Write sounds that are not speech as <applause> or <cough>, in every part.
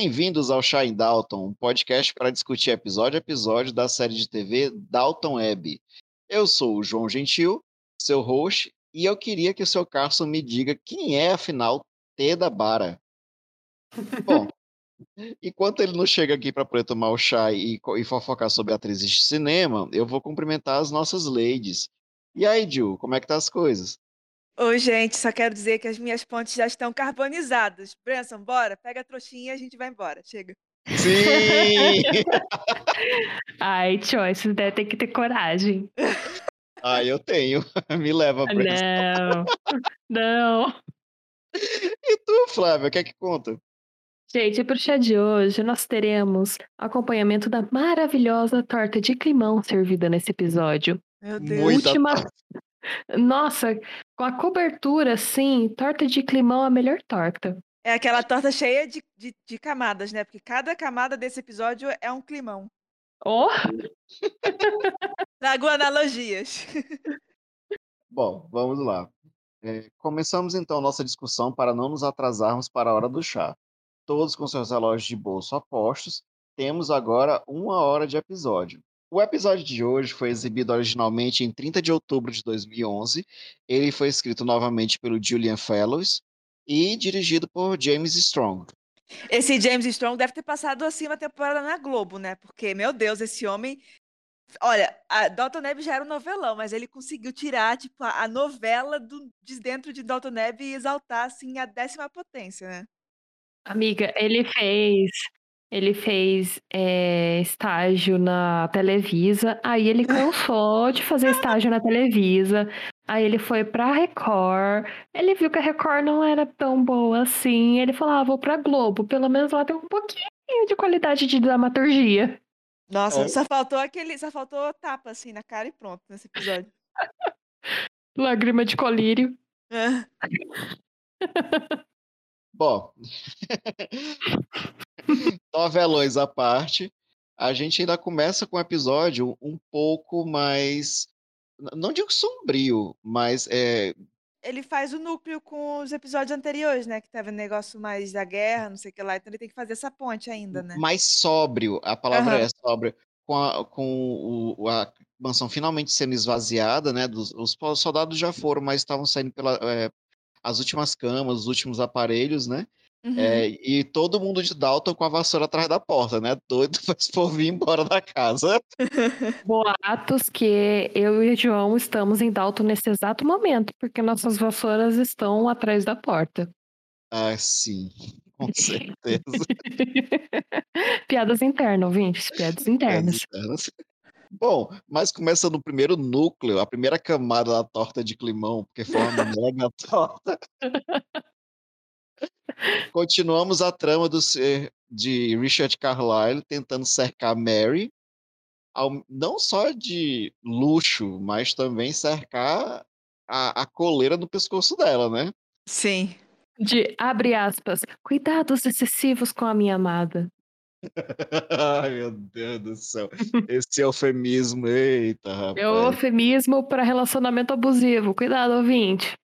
Bem-vindos ao Shine Dalton, um podcast para discutir episódio a episódio da série de TV Dalton Web. Eu sou o João Gentil, seu host, e eu queria que o seu Carson me diga quem é, afinal, Teda Bara. <laughs> Bom, enquanto ele não chega aqui para poder tomar o chá e, e fofocar sobre atrizes de cinema, eu vou cumprimentar as nossas ladies. E aí, Ju, como é que tá as coisas? Oi, gente, só quero dizer que as minhas pontes já estão carbonizadas. Branson, bora, pega a trouxinha e a gente vai embora. Chega. Sim! <laughs> Ai, Choice, deve ter que ter coragem. ah, eu tenho. <laughs> Me leva, Branson. Não, não. E tu, Flávia, o que é que conta? Gente, pro chá de hoje nós teremos acompanhamento da maravilhosa torta de climão servida nesse episódio. Meu Deus. Muita Última. Nossa, com a cobertura, assim, torta de climão é a melhor torta. É aquela torta cheia de, de, de camadas, né? Porque cada camada desse episódio é um climão. Oh, <laughs> Trago analogias. Bom, vamos lá. É, começamos então nossa discussão para não nos atrasarmos para a hora do chá. Todos com seus relógios de bolso apostos, temos agora uma hora de episódio. O episódio de hoje foi exibido originalmente em 30 de outubro de 2011. Ele foi escrito novamente pelo Julian Fellows e dirigido por James Strong. Esse James Strong deve ter passado assim uma temporada na Globo, né? Porque, meu Deus, esse homem. Olha, a Dalton Neb já era um novelão, mas ele conseguiu tirar, tipo, a, novela do, de dentro de Dalton Neb e exaltar, assim, a décima potência, né? amiga, ele fez. Ele fez é, estágio na Televisa, aí ele cansou de fazer estágio na Televisa, aí ele foi pra Record, ele viu que a Record não era tão boa assim, ele falou, ah, vou pra Globo, pelo menos lá tem um pouquinho de qualidade de dramaturgia. Nossa, É. só faltou aquele. Só faltou tapa, assim, na cara e pronto, nesse episódio. <laughs> Lágrima de colírio. É. Bom, <laughs> <laughs> novelões à parte, a gente ainda começa com um episódio um pouco mais. Não digo sombrio, mas é, Ele faz o núcleo com os episódios anteriores, né? Que tava negócio mais da guerra, não sei o que lá. Então ele tem que fazer essa ponte ainda, né? mais sóbrio. A palavra Aham. é sóbrio. Com a, com o- a mansão finalmente sendo esvaziada, né? Dos, os soldados já foram, mas estavam saindo pela, é, as últimas camas, os últimos aparelhos, né? Uhum. É, e todo mundo de Dalton com a vassoura atrás da porta, né? Doido <laughs> para esse povo ir embora da casa. <laughs> Boatos que eu e o João estamos em Dalton nesse exato momento, porque nossas vassouras estão atrás da porta. Ah, sim, com <laughs> certeza. Piadas internas, ouvintes, piadas internas. Internas. Bom, mas começa no primeiro núcleo, a primeira camada da torta de climão, porque foi uma mega torta. Continuamos a trama do ser de Richard Carlyle tentando cercar Mary, ao- não só de luxo, mas também cercar a, a coleira no pescoço dela, né? Sim. De abre aspas, cuidados excessivos com a minha amada. <laughs> Ai, meu Deus do céu. Esse eufemismo, eita, rapaz. É o eufemismo para relacionamento abusivo. Cuidado, ouvinte.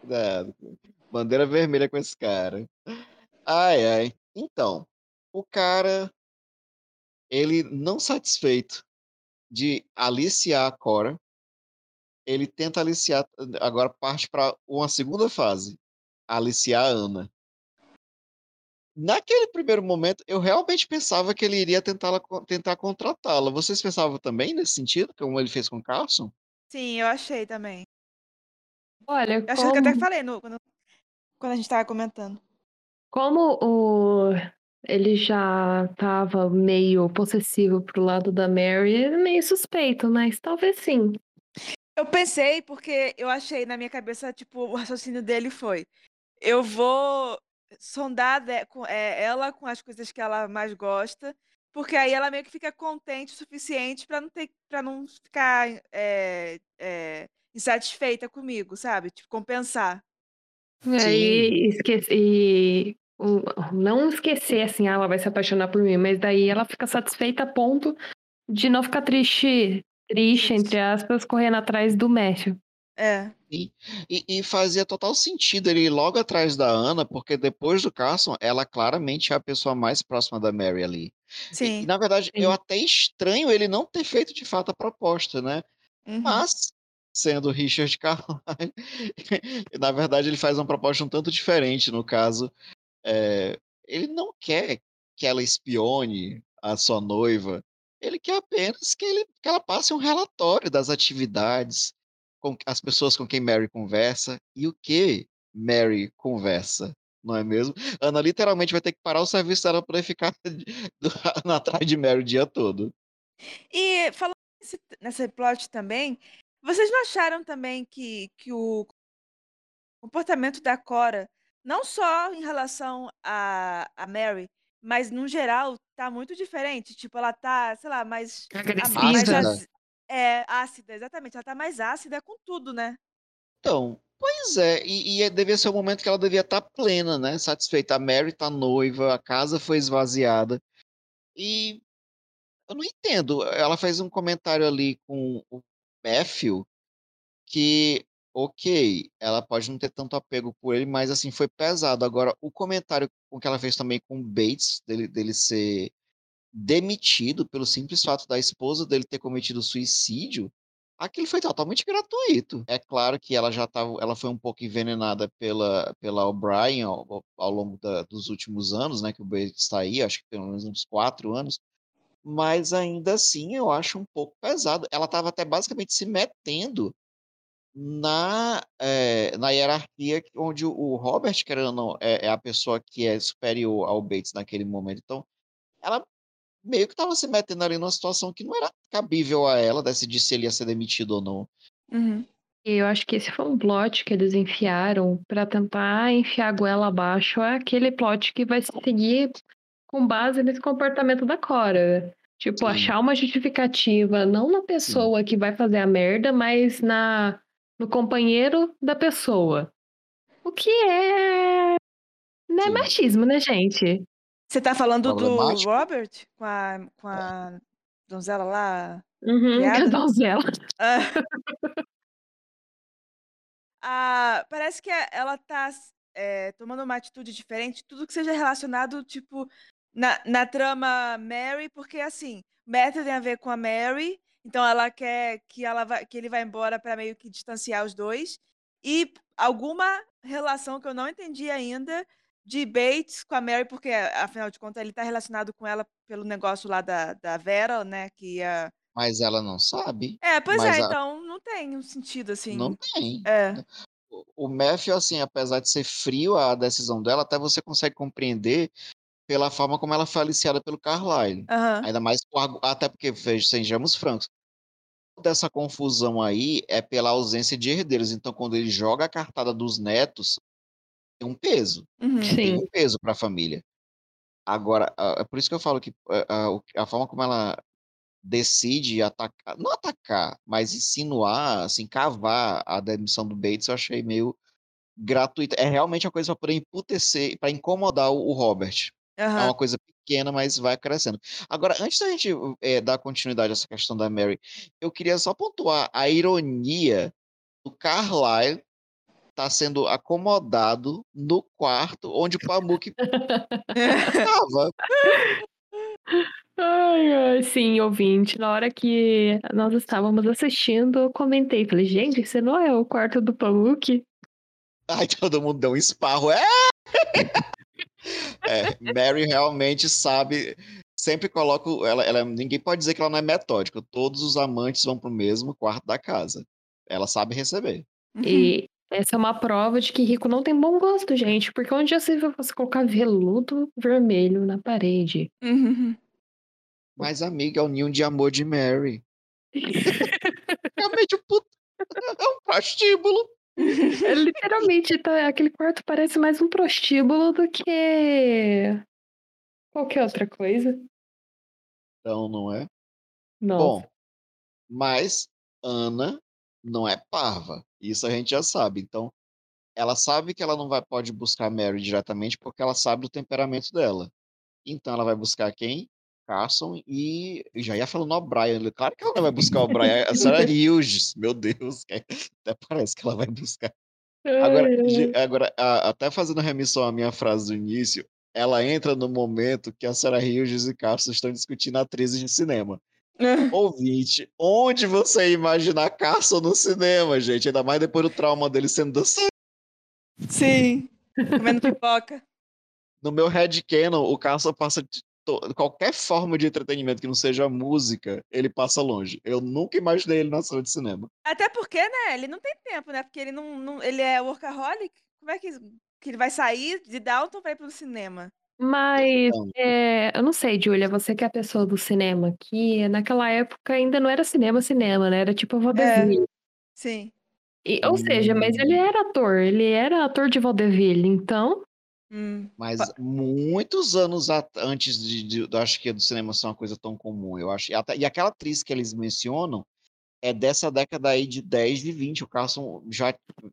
Cuidado. Bandeira vermelha com esse cara. Ai, ai. Então, o cara, ele não satisfeito de aliciar a Cora, ele tenta aliciar, agora parte para uma segunda fase, aliciar a Ana. Naquele primeiro momento, eu realmente pensava que ele iria tentar, tentar contratá-la. Vocês pensavam também nesse sentido, como ele fez com o Carlson? Sim, eu achei também. Olha, Eu acho que eu até como, falei no, quando, quando a gente tava comentando. como o, ele já tava meio possessivo pro lado da Mary, é meio suspeito, mas talvez sim. Eu pensei, porque eu achei na minha cabeça, tipo, o raciocínio dele foi: eu vou sondar é, ela com as coisas que ela mais gosta, porque aí ela meio que fica contente o suficiente pra não ter, para não ficar é, é, insatisfeita comigo, sabe? Tipo, compensar. É, Sim. e esquece, e não esquecer assim, ah, ela vai se apaixonar por mim, mas daí ela fica satisfeita a ponto de não ficar triste, triste, entre aspas, correndo atrás do Matthew. É. E, e fazia total sentido ele ir logo atrás da Ana, porque depois do Carson, ela claramente é a pessoa mais próxima da Mary ali. E, Sim. e, na verdade, Sim. eu até estranho ele não ter feito de fato a proposta, né? Uhum. Mas, sendo Richard Carlyle, <laughs> na verdade ele faz uma proposta um tanto diferente, no caso. É, ele não quer que ela espione a sua noiva, ele quer apenas que, ele, que ela passe um relatório das atividades, com as pessoas com quem Mary conversa e o que Mary conversa, não é mesmo? Ana literalmente vai ter que parar o serviço dela para ficar <laughs> atrás de Mary o dia todo. E falando nesse, nesse plot também, vocês não acharam também que, que o comportamento da Cora, não só em relação a, a Mary, mas no geral, tá muito diferente? Tipo, ela tá, sei lá, mais. mais Agressiva. az- é, ácida, exatamente. Ela tá mais ácida com tudo, né? Então, pois é, e, e é- devia ser o momento que ela devia estar plena, né? Satisfeita. A Mary tá noiva, a casa foi esvaziada. E eu não entendo. Ela fez um comentário ali com o Matthew que, ok, ela pode não ter tanto apego por ele, mas assim, foi pesado. Agora, o comentário com que ela fez também com o Bates, dele, dele ser demitido pelo simples fato da esposa dele ter cometido suicídio, aquilo foi totalmente gratuito. É claro que ela já tava, ela foi um pouco envenenada pela, pela O'Brien ao, ao longo da- dos últimos anos, né, que o Bates está aí, acho que pelo menos uns quatro anos, mas ainda assim eu acho um pouco pesado. Ela estava até basicamente se metendo na, eh, na hierarquia onde o- Robert, querendo não, é, é a pessoa que é superior ao Bates naquele momento. Então, ela meio que estava se metendo ali numa situação que não era cabível a ela decidir se ele ia ser demitido ou não. Uhum. Eu acho que esse foi um plot que eles enfiaram pra tentar enfiar a goela abaixo. É aquele plot que vai seguir com base nesse comportamento da Cora. Tipo, Sim. achar uma justificativa não na pessoa que vai fazer a merda, mas na no companheiro da pessoa. O que é. Não é Sim. machismo, né, gente? Você tá falando do. Robert com a, com a donzela lá? Uhum, a donzela. <laughs> Ah. Ah, parece que ela tá é, tomando uma atitude diferente, tudo que seja relacionado, tipo, na, na trama Mary, porque assim, Matthew tem a ver com a Mary, então ela quer que, ela vai, que ele vá embora para meio que distanciar os dois. E alguma relação que eu não entendi ainda de Bates com a Mary, porque afinal de contas ele tá relacionado com ela pelo negócio lá da, da Vera, né? Que ia. Mas ela não sabe. É, pois é, a- então não tem um sentido assim. Não tem. É. O- O Matthew, assim, apesar de ser frio a decisão dela, até você consegue compreender pela forma como ela foi aliciada pelo Carlyle. Aham. Ainda mais, até porque, sejamos francos, dessa confusão aí é pela ausência de herdeiros. Então, quando ele joga a cartada dos netos, tem um peso. Uhum. Tem Sim. um peso para a família. Agora, é por isso que eu falo que a, a- o- a forma como ela decide atacar, não atacar, mas insinuar, assim, cavar a demissão do Bates, eu achei meio gratuita. É realmente uma coisa para poder emputecer, para incomodar o, o Robert. É Aham. uma coisa pequena, mas vai crescendo. Agora, antes da gente eh, dar continuidade a essa questão da Mary, eu queria só pontuar a ironia do Carlyle tá sendo acomodado no quarto onde o Pamuk estava. <laughs> Ai, ai, sim, ouvinte. Na hora que nós estávamos assistindo, eu comentei. Falei, gente, esse não é o quarto do Pamuk? Aí todo mundo deu um esparro. É! <laughs> É, Mary realmente sabe. Sempre coloca. o- Ela, ela, ninguém pode dizer que ela não é metódica. Todos os amantes vão pro mesmo quarto da casa. Ela sabe receber. Uhum. E essa é uma prova de que rico não tem bom gosto, gente. Porque onde já se viu você colocar veludo vermelho na parede? Uhum. Mas, amiga, é o ninho de amor de Mary. Realmente, <laughs> o puto. É um prostíbulo. É, literalmente, tá, aquele quarto parece mais um prostíbulo do que qualquer outra coisa. Então, não é? Nossa. Bom, mas Ana não é parva. Isso a gente já sabe. Então, ela sabe que ela não vai pode buscar Mary diretamente porque ela sabe do temperamento dela. Então ela vai buscar quem? Carson e já ia falando O'Brien. Claro que ela não vai buscar o O'Brien, a Sarah Hughes, <laughs> meu Deus, até parece que ela vai buscar. Agora, agora até fazendo remissão à minha frase do início, ela entra no momento que a Sarah Hughes e Carson estão discutindo atrizes de cinema. <laughs> Ouvinte, onde você ia imaginar Carson no cinema, gente? Ainda mais depois do trauma dele sendo dançado. Sim. Comendo pipoca. No meu headcanon, o Carson passa qualquer forma de entretenimento que não seja música, ele passa longe. Eu nunca imaginei ele na sala de cinema. Até porque, né, ele não tem tempo, né? Porque ele não, não- ele é workaholic. Como é que, que ele vai sair de Dalton pra ir pro cinema? Mas, Então, é, eu não sei, Júlia, você que é a pessoa do cinema aqui, naquela época ainda não era cinema, cinema, né? Era tipo vaudeville. Sim. E, ou seja, mas ele hum, era ator, ele era ator de vaudeville, então... Hum. mas muitos anos antes de, de- eu acho que do cinema ser uma coisa tão comum, eu acho. E, até- e aquela atriz que eles mencionam é dessa década aí de 10 e 20. O Carson já,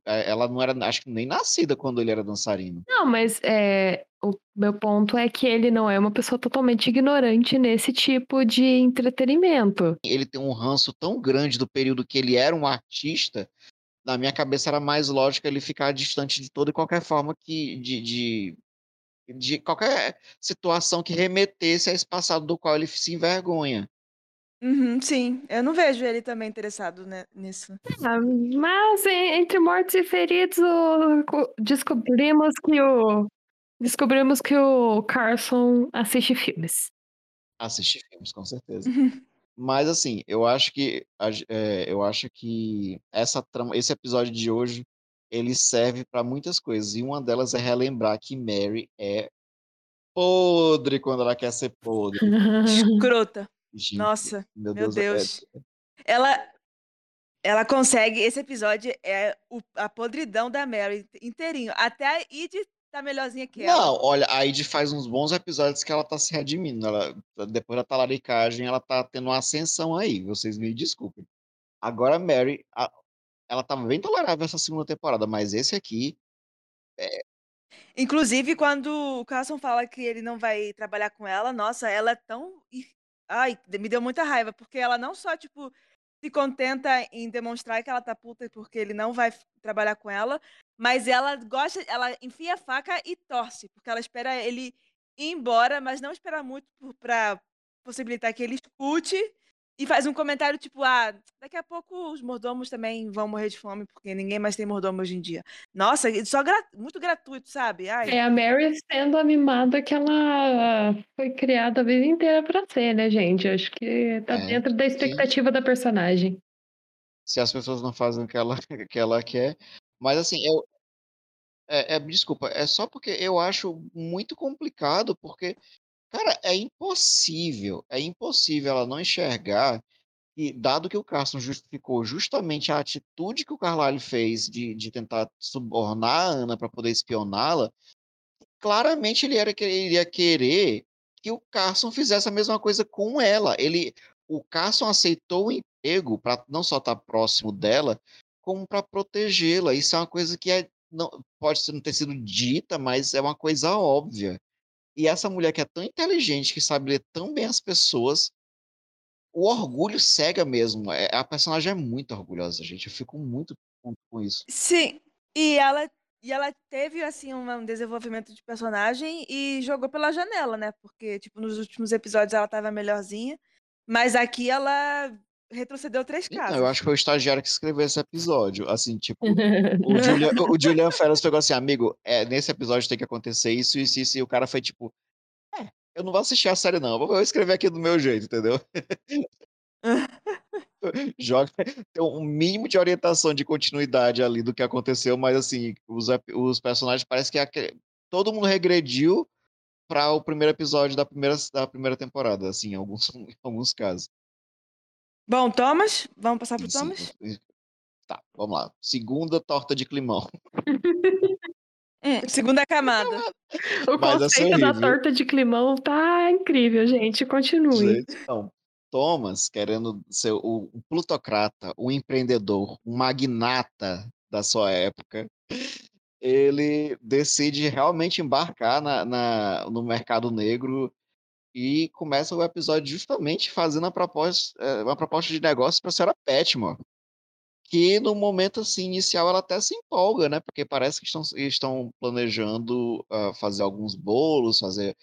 é, ela não era, acho que nem nascida quando ele era dançarino. Não, mas é, o meu ponto é que ele não é uma pessoa totalmente ignorante nesse tipo de entretenimento. Ele tem um ranço tão grande do período que ele era um artista na minha cabeça era mais lógico ele ficar distante de toda e qualquer forma que de, de, de qualquer situação que remetesse a esse passado do qual ele se envergonha. Uhum, sim. Eu não vejo ele também interessado né, nisso. Ah, mas en- entre mortos e feridos, descobrimos que o descobrimos que o Carson assiste filmes. Assistir filmes, com certeza. Mas assim, eu acho que é, eu acho que essa trama, esse episódio de hoje ele serve para muitas coisas e uma delas é relembrar que Mary é podre quando ela quer ser podre. Escrota. Gente, Nossa, meu meu Deus, é- Deus. Ela, ela consegue. Esse episódio é o- a podridão da Mary inteirinho. Até a Id tá melhorzinha que ela. Não, olha, a Id faz uns bons episódios que ela tá se redimindo. Ela, depois da talaricagem, ela tá tendo uma ascensão aí. Vocês me desculpem. Agora, a Mary, a- ela tava bem tolerável essa segunda temporada, mas esse aqui, Inclusive, quando o Carson fala que ele não vai trabalhar com ela, nossa, ela é tão. Ai, me deu muita raiva, porque ela não só, tipo, se contenta em demonstrar que ela tá puta porque ele não vai trabalhar com ela, mas ela gosta, ela enfia a faca e torce, porque ela espera ele ir embora, mas não espera muito por- pra possibilitar que ele escute e faz um comentário tipo, ah, daqui a pouco os mordomos também vão morrer de fome, porque ninguém mais tem mordomo hoje em dia. Nossa, e só gra- muito gratuito, sabe? Ai, É a Mary sendo a mimada que ela foi criada a vida inteira pra ser, né, gente? Acho que tá É, dentro da expectativa da personagem. se as pessoas não fazem o que ela, <laughs> que ela quer. Mas assim, eu, é, é, desculpa, é só porque eu acho muito complicado, porque, cara, é impossível, é impossível ela não enxergar que, dado que o Carson justificou justamente a atitude que o Carlyle fez de, de tentar subornar a Ana para poder espioná-la, claramente ele era que ele iria querer que o Carson fizesse a mesma coisa com ela. Ele, o Carson aceitou o emprego para não só estar próximo dela, como para protegê-la. Isso é uma coisa que é, não, pode não ter sido dita, mas é uma coisa óbvia. E essa mulher que é tão inteligente, que sabe ler tão bem as pessoas, o orgulho cega mesmo. É, a personagem é muito orgulhosa, gente. Eu fico muito puto com isso. Sim, e ela, e ela teve, assim, um desenvolvimento de personagem e jogou pela janela, né? Porque, tipo, nos últimos episódios ela tava melhorzinha, mas aqui ela retrocedeu três Então, casas. eu acho que foi o estagiário que escreveu esse episódio. Assim, tipo, o <laughs> Julian, o Julian Ferris pegou assim, amigo, é, nesse episódio tem que acontecer isso, isso, isso, e o cara foi tipo, é, eu não vou assistir a série não, eu vou escrever aqui do meu jeito, entendeu? <laughs> Joga, tem um mínimo de orientação de continuidade ali do que aconteceu, mas assim, os, os personagens parece que todo mundo regrediu para o primeiro episódio da primeira, da primeira temporada, assim, em alguns, <laughs> em alguns casos. Bom, Thomas, vamos passar pro Sim, Thomas? Tá, vamos lá. Segunda torta de climão. Hum, <laughs> segunda camada. O Mas é conceito da torta de climão tá incrível, gente. Continue. Gente, não. Thomas, querendo ser o, o plutocrata, o empreendedor, um magnata da sua época, ele decide realmente embarcar na, na- no mercado negro e começa o episódio justamente fazendo a proposta, eh, uma proposta de negócio para a senhora Petmore. Que no momento assim, inicial ela até se empolga, né? Porque parece que estão, estão planejando ah, fazer alguns bolos, fazer.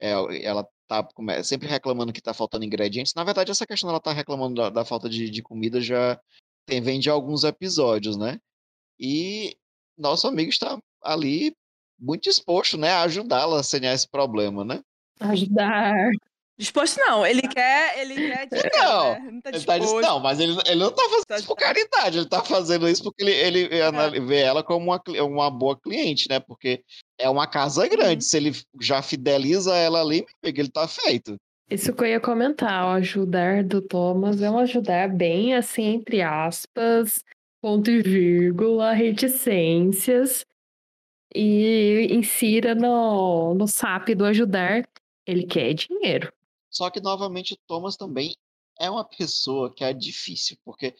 é, ela tá sempre reclamando que tá faltando ingredientes. Na verdade, essa questão dela tá reclamando da, da falta de, de comida já tem, vem de alguns episódios, né? E nosso amigo está ali muito disposto, né, a ajudá-la a sanear esse problema, né? Ajudar. Disposto não, ele quer, ele quer dinheiro, Não, né? Não tá Ele tá não, mas ele, ele não tá fazendo Tá isso por de- caridade, ele tá fazendo isso porque ele, ele anal- vê ela como uma, uma boa cliente, né? Porque é uma casa grande. Uhum. Se ele já fideliza ela ali, ele tá feito. Isso que eu ia comentar, o ajudar do Thomas é um ajudar bem assim, entre aspas, ponto e vírgula, reticências, e insira no, no SAP do ajudar, ele quer dinheiro. Só que, novamente, o Thomas também é uma pessoa que é difícil, porque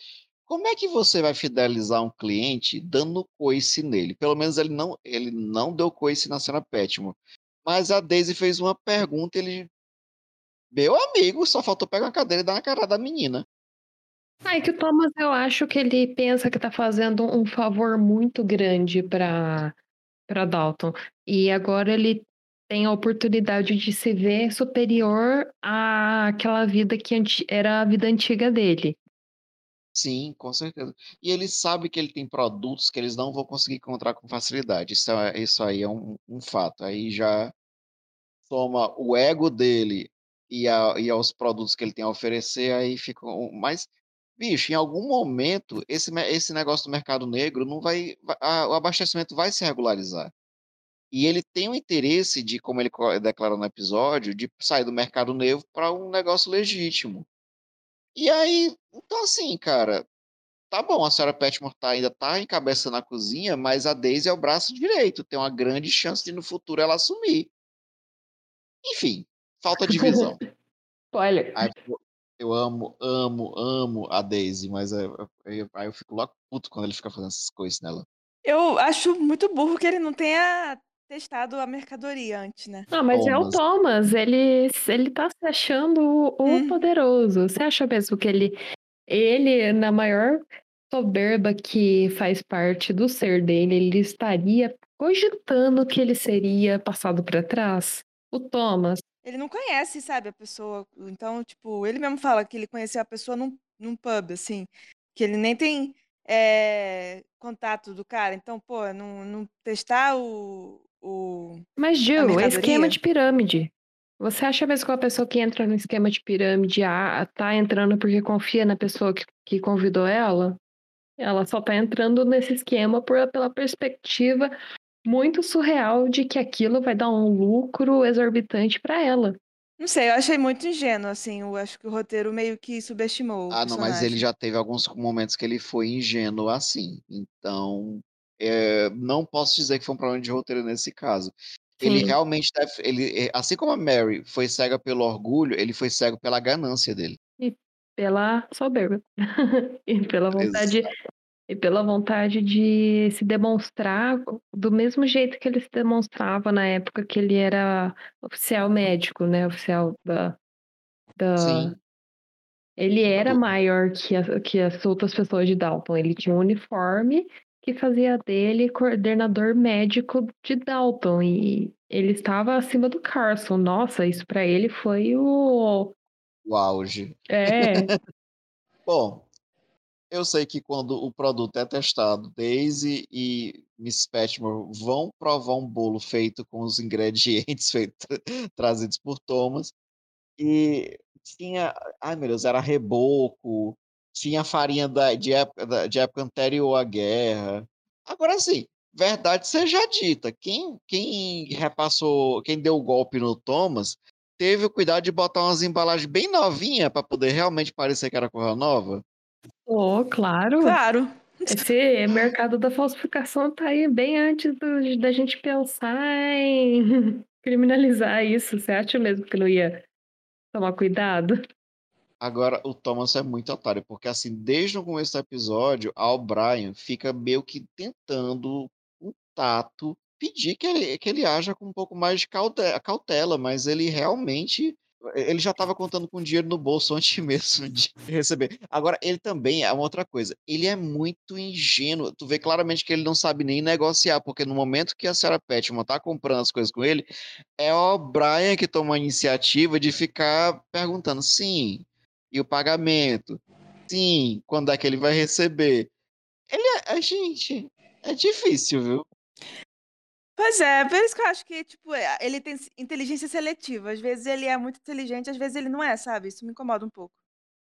como é que você vai fidelizar um cliente dando coice nele? Pelo menos ele não, ele não deu coice na cena Petmore. Mas a Daisy fez uma pergunta, ele. Meu amigo, só faltou pegar a cadeira e dar na cara da menina. Ah, é que o Thomas, eu acho que ele pensa que tá fazendo um favor muito grande para para Dalton. E agora ele tem a oportunidade de se ver superior àquela vida que era a vida antiga dele. Sim, com certeza. E ele sabe que ele tem produtos que eles não vão conseguir encontrar com facilidade. Isso, é- isso aí é um, um fato. Aí já toma o ego dele e, a, e aos produtos que ele tem a oferecer, aí fica. Mas, bicho, em algum momento, esse, esse negócio do mercado negro não vai- a- o abastecimento vai se regularizar. E ele tem o interesse de, como ele declara no episódio, de sair do mercado negro para um negócio legítimo. E aí, então assim, cara, tá bom, a senhora Petmore tá, ainda tá encabeçando a cozinha, mas a Daisy é o braço direito, tem uma grande chance de no futuro ela assumir. Enfim, falta de visão. <laughs> Olha, Aí, eu amo, amo, amo a Daisy, mas é- é- eu- aí eu fico logo puto quando ele fica fazendo essas coisas nela. Eu acho muito burro que ele não tenha testado a mercadoria antes, né? Ah, mas é o Thomas. Thomas, ele, ele tá se achando o, o Uhum. poderoso. Você acha mesmo que ele, ele, na maior soberba que faz parte do ser dele, ele estaria cogitando que ele seria passado para trás? O Thomas, Ele não conhece, sabe, a pessoa. Então, tipo, ele mesmo fala que ele conheceu a pessoa num, num pub, assim. Que ele nem tem é, contato do cara. Então, pô, não, não testar o, o. mas Gil, é esquema de pirâmide. Você acha mesmo que uma pessoa que entra no esquema de pirâmide ah, tá entrando porque confia na pessoa que, que convidou ela? Ela só tá entrando nesse esquema por, pela perspectiva muito surreal de que aquilo vai dar um lucro exorbitante para ela. Não sei, eu achei muito ingênuo, assim. Eu acho que o roteiro meio que subestimou o Ah, não, mas ele já teve alguns momentos que ele foi ingênuo assim. Então, é, não posso dizer que foi um problema de roteiro nesse caso. Ele Sim. realmente deve, ele, assim como a Mary foi cega pelo orgulho, ele foi cego pela ganância dele. Pela soberba. <laughs> e pela vontade Exato. e pela vontade de se demonstrar do mesmo jeito que ele se demonstrava na época que ele era oficial médico, né? Oficial da, da... Sim, Ele era maior que, a- que as outras pessoas de Dalton. Ele tinha um uniforme que fazia dele coordenador médico de Dalton. E ele estava acima do Carson. Nossa, isso para ele foi o. o auge. É, <laughs> Bom, eu sei que quando o produto é testado, Daisy e Miss Petmore vão provar um bolo feito com os ingredientes <laughs> feitos, trazidos por Thomas. E tinha, ai meu Deus, era reboco, tinha farinha da, de, época, da- de época anterior à guerra. Agora sim, verdade seja dita, quem, quem repassou, quem deu o golpe no Thomas, teve o cuidado de botar umas embalagens bem novinhas para poder realmente parecer que era coisa nova. oh, claro. Claro. Esse mercado da falsificação tá aí bem antes do- da gente pensar em <laughs> criminalizar isso. Você acha mesmo que não ia tomar cuidado? Agora, o Thomas é muito otário, porque assim, desde o começo do episódio, a O'Brien fica meio que tentando, com tato, pedir que ele, que ele haja com um pouco mais de caute- cautela, mas ele realmente. Ele já estava contando com dinheiro no bolso <laughs> antes mesmo de receber. Agora, ele também é uma outra coisa. Ele é muito ingênuo. Tu vê claramente que ele não sabe nem negociar, porque no momento que a senhora Petman tá comprando as coisas com ele, é o Brian que toma a iniciativa de ficar perguntando, sim, e o pagamento? Sim, quando é que ele vai receber? Ele é, é, gente, é difícil, viu? Pois é, por isso que eu acho que, tipo, é, ele tem inteligência seletiva. Às vezes ele é muito inteligente, às vezes ele não é, sabe? Isso me incomoda um pouco.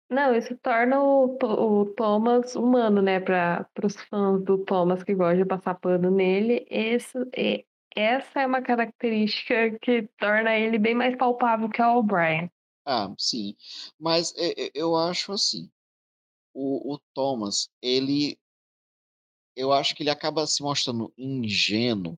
Não, isso torna o, o Thomas humano, né? Para os fãs do Thomas que gostam de passar pano nele. Esse, e- essa é uma característica que torna ele bem mais palpável que o O'Brien. Ah, sim. Mas é, é, eu acho assim, o, o Thomas, ele, eu acho que ele acaba se mostrando ingênuo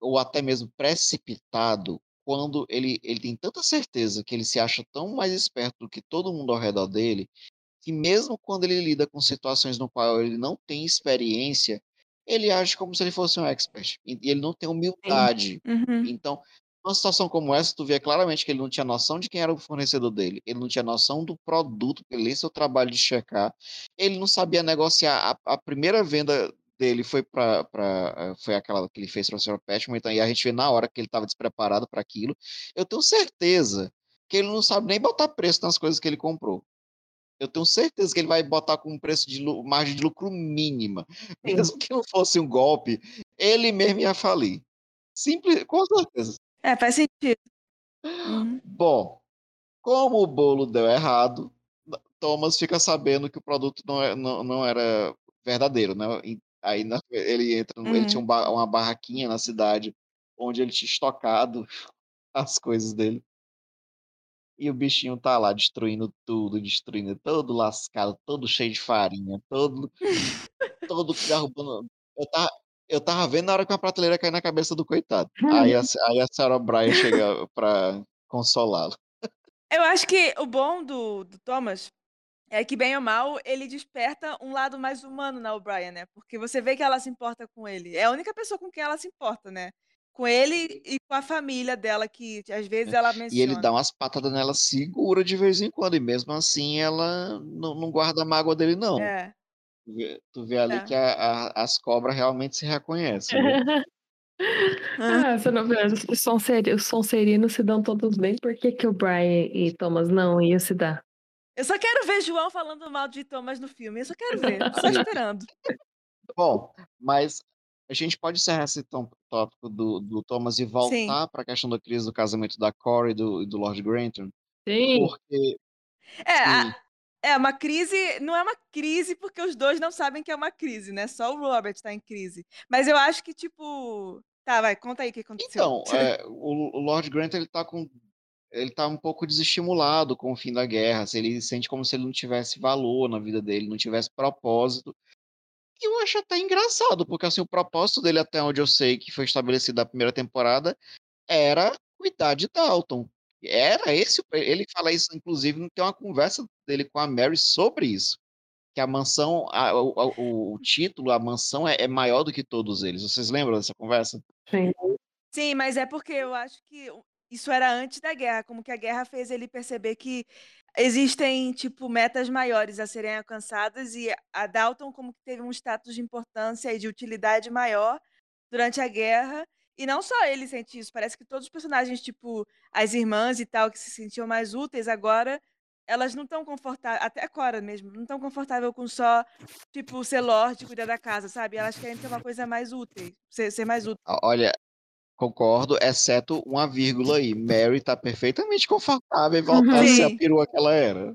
ou até mesmo precipitado quando ele, ele tem tanta certeza que ele se acha tão mais esperto do que todo mundo ao redor dele, que mesmo quando ele lida com situações no qual ele não tem experiência, ele age como se ele fosse um expert. E ele não tem humildade. Uhum. Então, numa situação como essa, tu vê claramente que ele não tinha noção de quem era o fornecedor dele, ele não tinha noção do produto, ele nem seu trabalho de checar, ele não sabia negociar. A, a primeira venda dele foi para foi aquela que ele fez para o Sr. Petman, então, e a gente vê na hora que ele estava despreparado para aquilo. Eu tenho certeza que ele não sabe nem botar preço nas coisas que ele comprou. Eu tenho certeza que ele vai botar com um preço de margem de lucro mínima. Mesmo que não fosse um golpe, ele mesmo ia falir. Simples, com certeza. É, faz sentido. Uhum. Bom, como o bolo deu errado, Thomas fica sabendo que o produto não, é- não, não era verdadeiro, né? E Aí ele entra, no- ele tinha Uhum. um uma barraquinha na cidade onde ele tinha estocado <laughs> as coisas dele. E o bichinho tá lá destruindo tudo, destruindo todo lascado, todo cheio de farinha, todo <laughs> todo derrubando. Eu tava, eu tava vendo na hora que uma prateleira caiu na cabeça do coitado. Aí a, <laughs> aí a senhora Brian chega pra consolá-lo. Eu acho que o bom do, do Thomas é que, bem ou mal, ele desperta um lado mais humano na O'Brien, né? Porque você vê que ela se importa com ele. É a única pessoa com quem ela se importa, né? Com ele e com a família dela, que às vezes ela É. E ele menciona. dá umas patadas nela segura de vez em quando, e mesmo assim ela não, não guarda a mágoa dele, não. É. Tu vê, ali É. que a- a- as cobras realmente se reconhecem. viu? <laughs> Ah, você não vê, os Sonseri- os Sonserinos se dão todos bem, por que, que o Brian e Thomas não iam se dar? Eu só quero ver João falando mal de Thomas no filme. Eu só quero ver. Só <laughs> esperando. Bom, mas a gente pode encerrar esse tó- tópico do, do Thomas e voltar para a questão da crise do casamento da Corey e do, do Lord Grantham, Sim, porque É, a- é uma crise. Não é uma crise porque os dois não sabem que é uma crise, né? Só o Robert tá em crise. Mas eu acho que, tipo. Tá, vai, conta aí o que aconteceu. Então, é, o, Lord Grant ele tá com ele tá um pouco desestimulado com o fim da guerra, se ele sente como se ele não tivesse valor na vida dele, não tivesse propósito. E eu acho até engraçado, porque assim, o propósito dele, até onde eu sei que foi estabelecido na primeira temporada, era cuidar de Dalton. Era esse, ele fala isso, inclusive, tem uma conversa dele com a Mary sobre isso. Que a mansão, a- o, o- o título, a mansão é, é maior do que todos eles. Vocês lembram dessa conversa? sim. Sim, mas é porque eu acho que isso era antes da guerra, como que a guerra fez ele perceber que existem, tipo, metas maiores a serem alcançadas e a Dalton como que teve um status de importância e de utilidade maior durante a guerra. E não só ele sente isso, parece que todos os personagens, tipo, as irmãs e tal, que se sentiam mais úteis agora, elas não estão confortáveis, até a Cora mesmo, não estão confortáveis com só, tipo, ser lorde, cuidar da casa, sabe? Elas querem ter uma coisa mais útil, ser, ser mais útil. Olha, concordo, exceto uma vírgula aí. Mary tá perfeitamente confortável em voltar a ser a perua que ela era.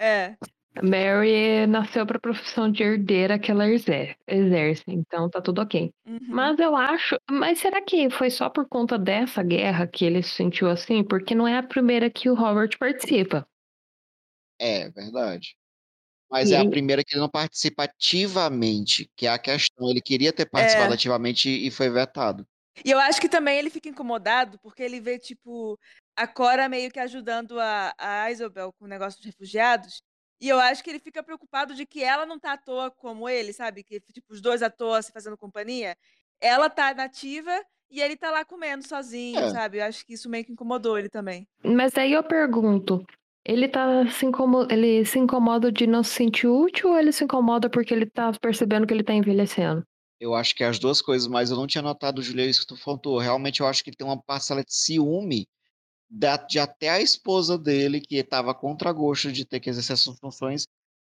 É. A Mary nasceu para a profissão de herdeira que ela exer- exerce, então tá tudo ok. Uhum. Mas eu acho. Mas será que foi só por conta dessa guerra que ele se sentiu assim? Porque não é a primeira que o Robert participa. É, verdade. Mas E é a primeira que ele não participa ativamente, que é a questão. Ele queria ter participado É. ativamente e foi vetado. E eu acho que também ele fica incomodado porque ele vê, tipo, a Cora meio que ajudando a, a Isabel com o negócio dos refugiados. E eu acho que ele fica preocupado de que ela não tá à toa como ele, sabe? Que, tipo, os dois à toa se fazendo companhia. Ela tá nativa e ele tá lá comendo sozinho, É. sabe? Eu acho que isso meio que incomodou ele também. Mas aí eu pergunto, ele tá se incomoda, ele se incomoda de não se sentir útil ou ele se incomoda porque ele tá percebendo que ele tá envelhecendo? Eu acho que é as duas coisas, mas eu não tinha notado, Julia, isso que tu faltou. Realmente eu acho que ele tem uma parcela de ciúme da- de até a esposa dele, que estava contra gosto de ter que exercer essas funções,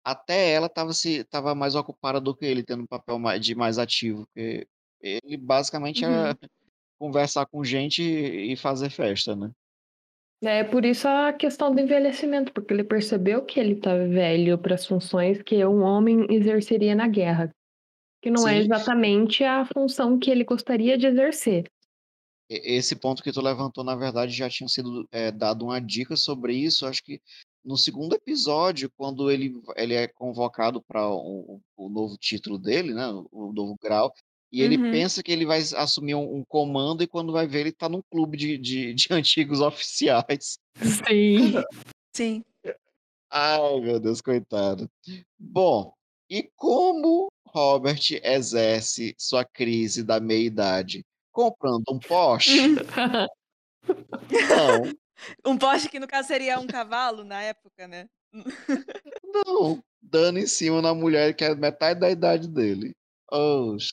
até ela estava se tava mais ocupada do que ele, tendo um papel mais, de mais ativo. Porque ele basicamente Uhum. era <laughs> conversar com gente e fazer festa, né? É por isso a questão do envelhecimento, porque ele percebeu que ele tá velho para as funções que um homem exerceria na guerra, que não é Sim. exatamente a função que ele gostaria de exercer. Esse ponto que tu levantou, na verdade, já tinha sido é, dado uma dica sobre isso. Acho que no segundo episódio, quando ele, ele é convocado para o, o novo título dele, né, o, o novo grau, e ele Uhum. pensa que ele vai assumir um, um comando, e quando vai ver, ele está num clube de, de, <laughs> de antigos oficiais. Sim. <laughs> Sim. Ai, meu Deus, coitado. Bom, e como Robert exerce sua crise da meia-idade? Comprando um Porsche? <laughs> Não. Um Porsche que no caso seria um cavalo na época, né? Não, dando em cima na mulher que é metade da idade dele. Oxe,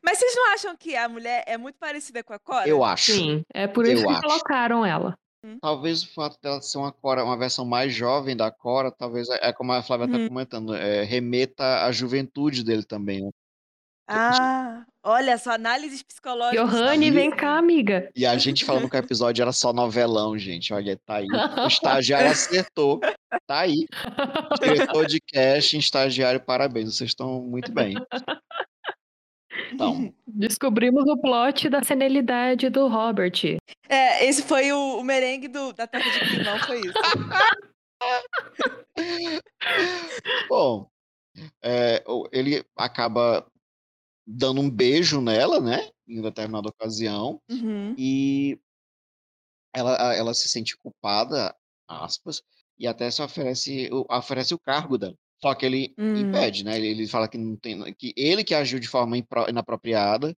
Mas vocês não acham que a mulher é muito parecida com a Cora? eu acho. Sim, é por isso Eu que acho. colocaram ela. Talvez o fato dela ser uma Cora, uma versão mais jovem da Cora, talvez é é como a Flávia está Uhum. comentando, é, remeta à juventude dele também. né? Ah, olha só, análises psicológicas. Johanne, vem cá, amiga. E a gente falando que o episódio era só novelão, gente. Olha, tá aí. O <laughs> estagiário acertou. Tá aí. Diretor de casting, estagiário, parabéns. Vocês estão muito bem. Então, Descobrimos o plot da senilidade do Robert. É, esse foi o, o merengue do, da torta de climão, foi isso. <laughs> bom, é, ele acaba dando um beijo nela, né? Em determinada ocasião. Uhum. E ela, ela se sente culpada, aspas, e até se oferece, o- oferece o cargo dela. Só que ele Hum. impede, né? Ele, ele fala que não tem, que ele que agiu de forma inapropriada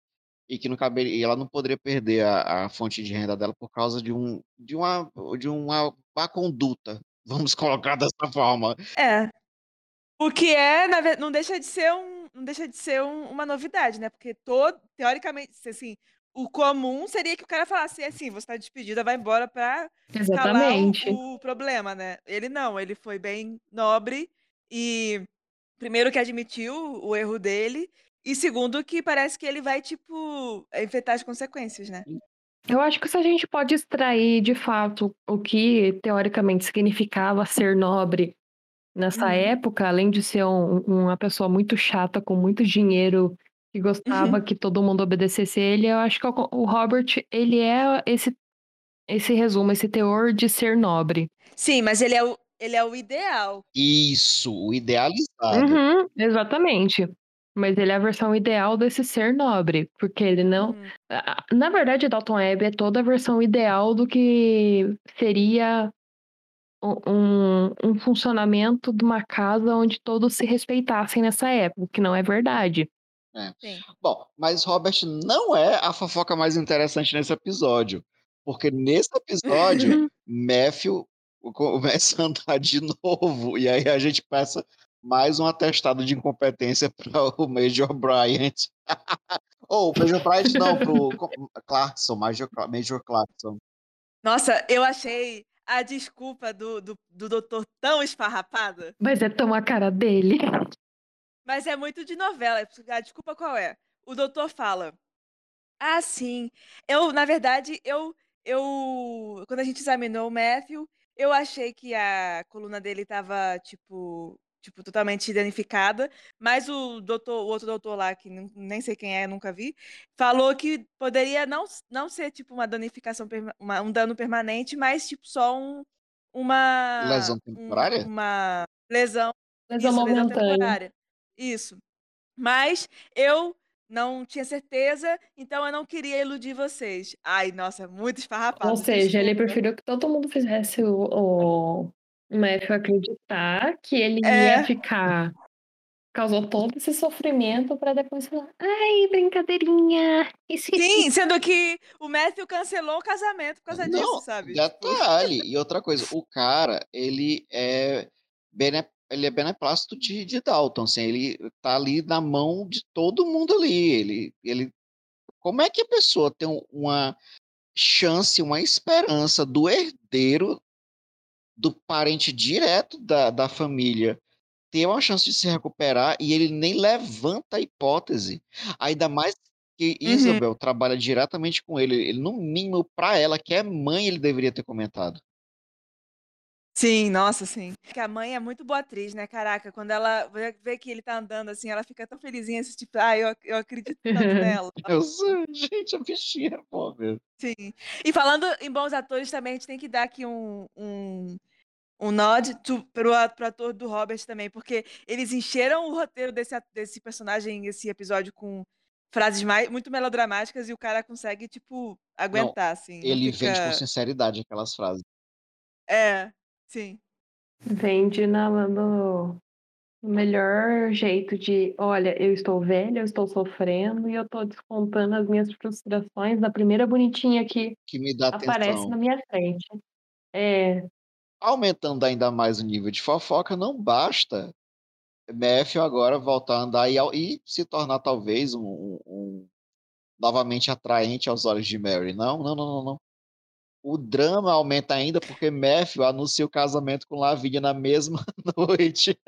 e que não cabe, e ela não poderia perder a, a fonte de renda dela por causa de um de uma de uma má conduta. Vamos <laughs> colocar dessa forma. É. O que é, na não deixa de ser um, não deixa de ser um- uma novidade, né? Porque todo, teoricamente, assim, o comum seria que o cara falasse assim, você tá despedida, vai embora pra calar o, o problema, né? Ele não, ele foi bem nobre e primeiro que admitiu o erro dele e segundo que parece que ele vai tipo enfrentar as consequências, né? Eu acho que se a gente pode extrair de fato o que teoricamente significava ser nobre nessa Uhum. época, além de ser um- uma pessoa muito chata, com muito dinheiro, que gostava Uhum. que todo mundo obedecesse ele, eu acho que o Robert, ele é esse, esse resumo, esse teor de ser nobre. Sim, mas ele é o ele é o ideal. Isso, o idealizado. Uhum, exatamente. Mas ele é a versão ideal desse ser nobre, porque ele não. Uhum. Na verdade, Dalton Webb é toda a versão ideal do que seria um, um funcionamento de uma casa onde todos se respeitassem nessa época, o que não é verdade. Sim. Bom, mas Robert não é a fofoca mais interessante nesse episódio. Porque nesse episódio, <laughs> Matthew começa a andar de novo. E aí a gente peça mais um atestado de incompetência para o Major Bryant. <laughs> Ou, Major Bryant não, pro Clarkson, Major, Major Clarkson. Nossa, eu achei a desculpa do, do, do doutor tão esfarrapada, Mas é tão a cara dele. mas é muito de novela. A desculpa qual é? O doutor fala: Ah, sim. Eu, na verdade, eu, eu. Quando a gente examinou o Matthew, eu achei que a coluna dele tava, tipo. Tipo, totalmente danificada, mas o doutor, o outro doutor lá, que nem- sei quem é, nunca vi, falou que poderia não, não ser tipo uma danificação, uma- um dano permanente, mas tipo só um, uma Lesão um- temporária? uma lesão Lesão Isso, lesão momentânea. temporária. Isso. Mas eu não tinha certeza, então eu não queria iludir vocês. Ai, nossa, muito esfarrapado. Ou seja, ele preferiu que todo mundo fizesse o, o Matthew acreditar que ele É. ia ficar. Causou todo esse sofrimento pra depois falar: ai, brincadeirinha. Esqueci. Sim, sendo que o Matthew cancelou o casamento por causa disso, Não, sabe? Tipo, detalhe. E outra coisa, o cara, ele é, bene, ele é beneplácito de, de Dalton, assim, ele tá ali na mão de todo mundo ali. Ele, ele, como é que a pessoa tem um- uma chance, uma esperança do herdeiro, do parente direto da, da família, ter uma chance de se recuperar e ele nem levanta a hipótese. Ainda mais que Uhum. Isabel trabalha diretamente com ele. Ele, no mínimo, para ela, que é mãe, ele deveria ter comentado. Sim, nossa, sim. Que a mãe é muito boa atriz, né? Caraca, quando ela vê- que ele tá andando assim, ela fica tão felizinha, assim, tipo, ah, eu, eu acredito tanto <laughs> nela. Eu sei, gente, a bichinha é boa mesmo. Sim. E falando em bons atores, também a gente tem que dar aqui um, um, um nod to, pro, a- pro ator do Robert também, porque eles encheram o roteiro desse, desse personagem, esse episódio, com frases mais, muito melodramáticas e o cara consegue, tipo, aguentar, assim. não Ele vende com fica... sinceridade aquelas frases. É, sim. Vende na, no, no melhor jeito de: olha, eu estou velha, eu estou sofrendo e eu estou descontando as minhas frustrações na primeira bonitinha que Que me dá aparece atenção. na minha frente. É, Aumentando ainda mais o nível de fofoca, não basta Matthew agora voltar a andar e, e se tornar talvez um, um- um- novamente atraente aos olhos de Mary. Não, não, não, não, não. O drama aumenta ainda porque Matthew anuncia o casamento com Lavínia na mesma <laughs> noite.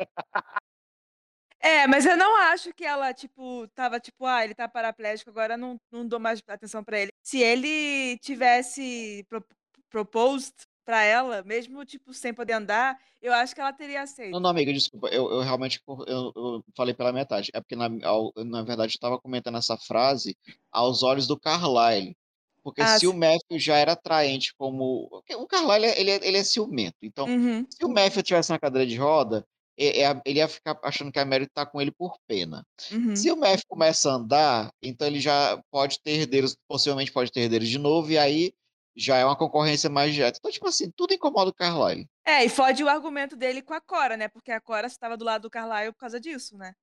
É, mas eu não acho que ela, tipo, tava tipo, ah, ele tá paraplégico, agora não, não dou mais atenção pra ele. Se ele tivesse pro, proposed pra ela, mesmo, tipo, sem poder andar, eu acho que ela teria aceito. Não, não, amiga, desculpa, eu, eu realmente eu, eu falei pela metade. É porque, na, na verdade, eu estava comentando essa frase aos olhos do Carlyle. Porque Ah, se o sim. Matthew já era atraente como. O Carlyle, ele, é- ele é ciumento. Então, Uhum, se o Matthew tivesse na cadeira de roda, ele ia ficar achando que a Mary tá com ele por pena. uhum. Se o Matthew começa a andar, então ele já pode ter herdeiros, possivelmente pode ter herdeiros de novo, e aí já é uma concorrência mais direta. Então, tipo assim, tudo incomoda o Carlyle. É, e fode o argumento dele com a Cora, né? Porque a Cora estava do lado do Carlyle por causa disso, né?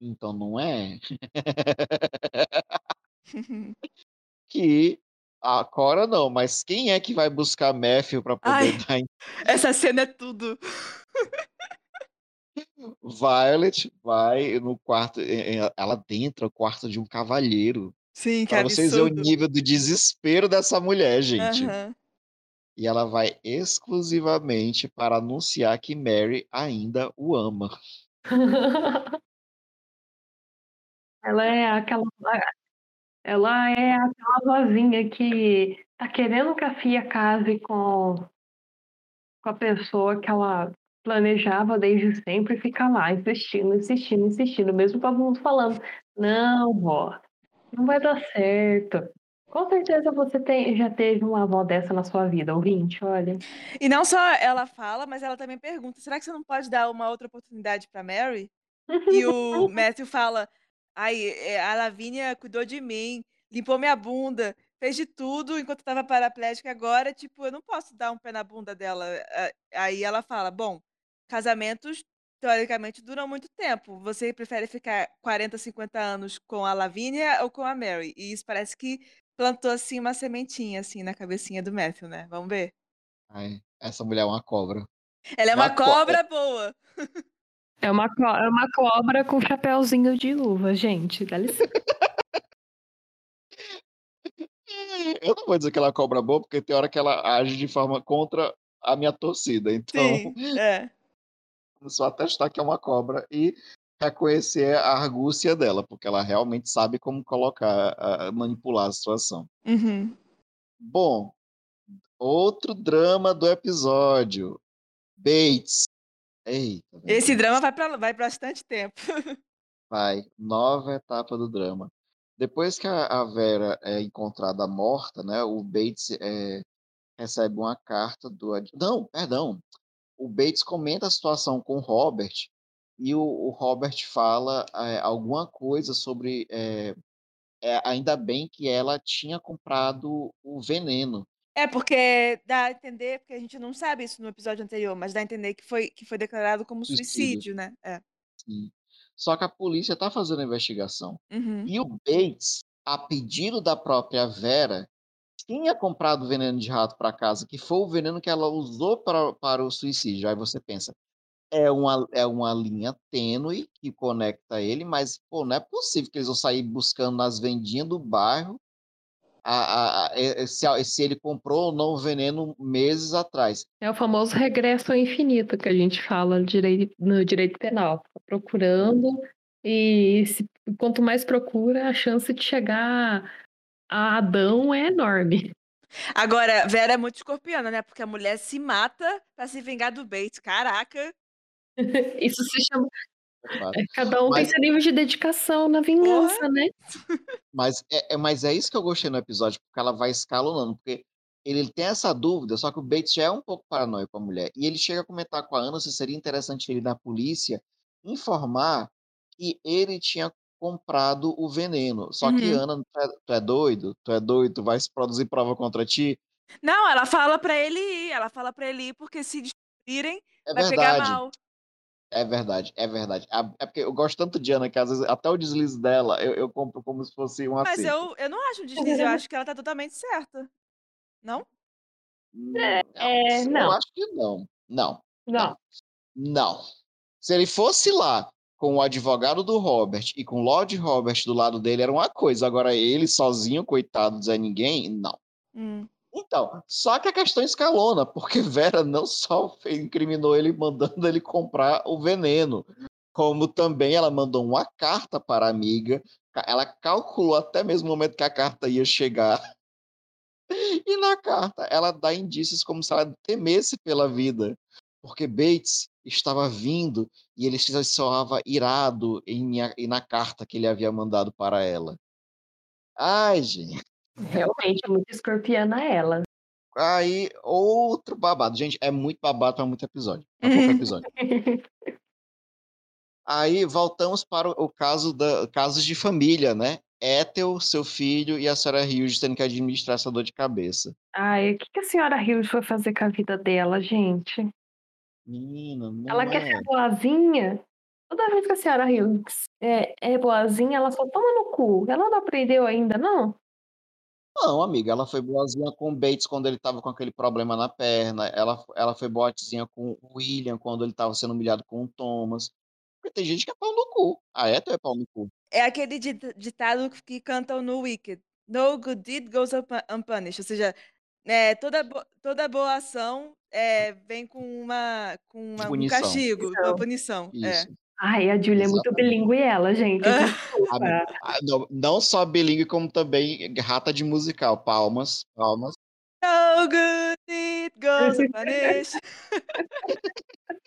Então não é <laughs> <laughs> que a Cora não, mas quem é que vai buscar Matthew para poder Ai. dar em Essa cena é tudo. Violet vai no quarto, eh, eh, ela adentra o quarto de um cavalheiro. Sim, que Para vocês verem o nível do desespero dessa mulher, gente. Aham. E ela vai exclusivamente para anunciar que Mary ainda o ama. <laughs> ela é aquela. Ela é aquela vozinha que tá querendo que a Fia case com, com a pessoa que ela planejava desde sempre e fica lá, insistindo, insistindo, insistindo, mesmo todo mundo falando, não, vó, não vai dar certo. Com certeza você tem, já teve uma avó dessa na sua vida, ouvinte, olha. E não só ela fala, mas ela também pergunta: será que você não pode dar uma outra oportunidade pra Mary? E o <laughs> Matthew fala: ai, é, a Lavínia cuidou de mim, limpou minha bunda, fez de tudo enquanto eu tava paraplégica. Agora, tipo, eu não posso dar um pé na bunda dela. Aí ela fala: bom, casamentos teoricamente duram muito tempo. Você prefere ficar 40, 50 anos com a Lavínia ou com a Mary? E isso parece que plantou assim uma sementinha assim na cabecinha do Matthew, né? Vamos ver. Ai, essa mulher é uma cobra. Ela é uma Uma co- cobra boa. <laughs> É uma, co- é uma cobra com chapéuzinho de uva, gente. Dá licença. <laughs> Eu não vou dizer que ela é cobra boa, porque tem hora que ela age de forma contra a minha torcida. Então, Sim, é. Só atestar que é uma cobra e reconhecer a argúcia dela, porque ela realmente sabe como colocar, a- manipular a situação. Uhum. Bom, outro drama do episódio. Bates. Eita. Esse drama vai para vai bastante tempo. <laughs> Vai, nova etapa do drama. Depois que a, a Vera é encontrada morta, né? O Bates é, recebe uma carta do. Não, perdão. O Bates comenta a situação com o Robert e o, o Robert fala é, alguma coisa sobre. É, é, ainda bem que ela tinha comprado o veneno. É, porque dá a entender, porque a gente não sabe isso no episódio anterior, mas dá a entender que foi, que foi declarado como suicídio, suicídio né? É. Sim. Só que a polícia está fazendo a investigação. Uhum. E o Bates, a pedido da própria Vera, tinha comprado veneno de rato para casa, que foi o veneno que ela usou para, para o suicídio. Aí você pensa, é uma, é uma linha tênue que conecta ele, mas pô, não é possível que eles vão sair buscando nas vendinhas do bairro a, a, a, se, se, ele comprou ou não o veneno meses atrás. É o famoso regresso ao infinito que a gente fala no direito, no direito penal. Tá procurando e se, quanto mais procura, a chance de chegar a Adão é enorme. Agora, Vera é muito escorpiana, né? Porque a mulher se mata para se vingar do Bates. Caraca! <laughs> Isso se chama. É, cada um mas... tem seu nível de dedicação na vingança, né? <laughs> Mas é, é, mas é isso que eu gostei no episódio, porque ela vai escalonando, porque ele, ele tem essa dúvida, só que o Bates já é um pouco paranoico com a mulher. E ele chega a comentar com a Ana se seria interessante ele na polícia informar que ele tinha comprado o veneno. Só uhum. que, Ana, tu é, tu é, doido? Tu é doido? Tu vai se produzir prova contra ti? Não, ela fala para ele ir. Ela fala para ele ir, porque se descobrirem, é vai verdade. pegar mal. É verdade, é verdade. É porque eu gosto tanto de Ana que às vezes até o deslize dela eu, eu compro como se fosse um Mas eu, eu não acho um deslize, eu acho que ela tá totalmente certa. Não? É, é, não. Eu acho que não. Não. Não. Não. Se ele fosse lá com o advogado do Robert e com o Lord Robert do lado dele era uma coisa, agora ele sozinho, coitado, Zé Ninguém, não. Hum. Então, só que a questão escalona, porque <laughs> Vera não só incriminou ele mandando ele comprar o veneno, como também ela mandou uma carta para a amiga, ela calculou até mesmo o momento que a carta ia chegar. <laughs> E na carta ela dá indícios como se ela temesse pela vida, porque Bates estava vindo e ele se soava irado em, em, na carta que ele havia mandado para ela. Ai, gente. Realmente, muito escorpiana ela. Aí, outro babado. Gente, é muito babado para muito episódio. Pra pouco episódio. <laughs> Aí voltamos para o caso da casos de família, né? Ethel, seu filho e a senhora Hughes tendo que administrar essa dor de cabeça. Ai, o que, que a senhora Hughes foi fazer com a vida dela, gente? Menina, não Ela é. quer ser boazinha? Toda vez que a senhora Hughes é, é boazinha, ela só toma no cu. Ela não aprendeu ainda, não? Não, amiga, ela foi boazinha com o Bates quando ele estava com aquele problema na perna. Ela, ela foi boazinha com o William quando ele estava sendo humilhado com o Thomas. Porque tem gente que é pau no cu. A Ethel é pau no cu. É aquele ditado que cantam no Wicked. No good deed goes unpunished. Ou seja, né, toda, toda boa ação é, vem com uma com uma, um castigo, com uma punição. É. Ai, a Julia é muito bilíngue ela, gente. <laughs> Ah, não, não só bilíngue, como também rata de musical. Palmas, palmas. So good it goes unpunished. <laughs>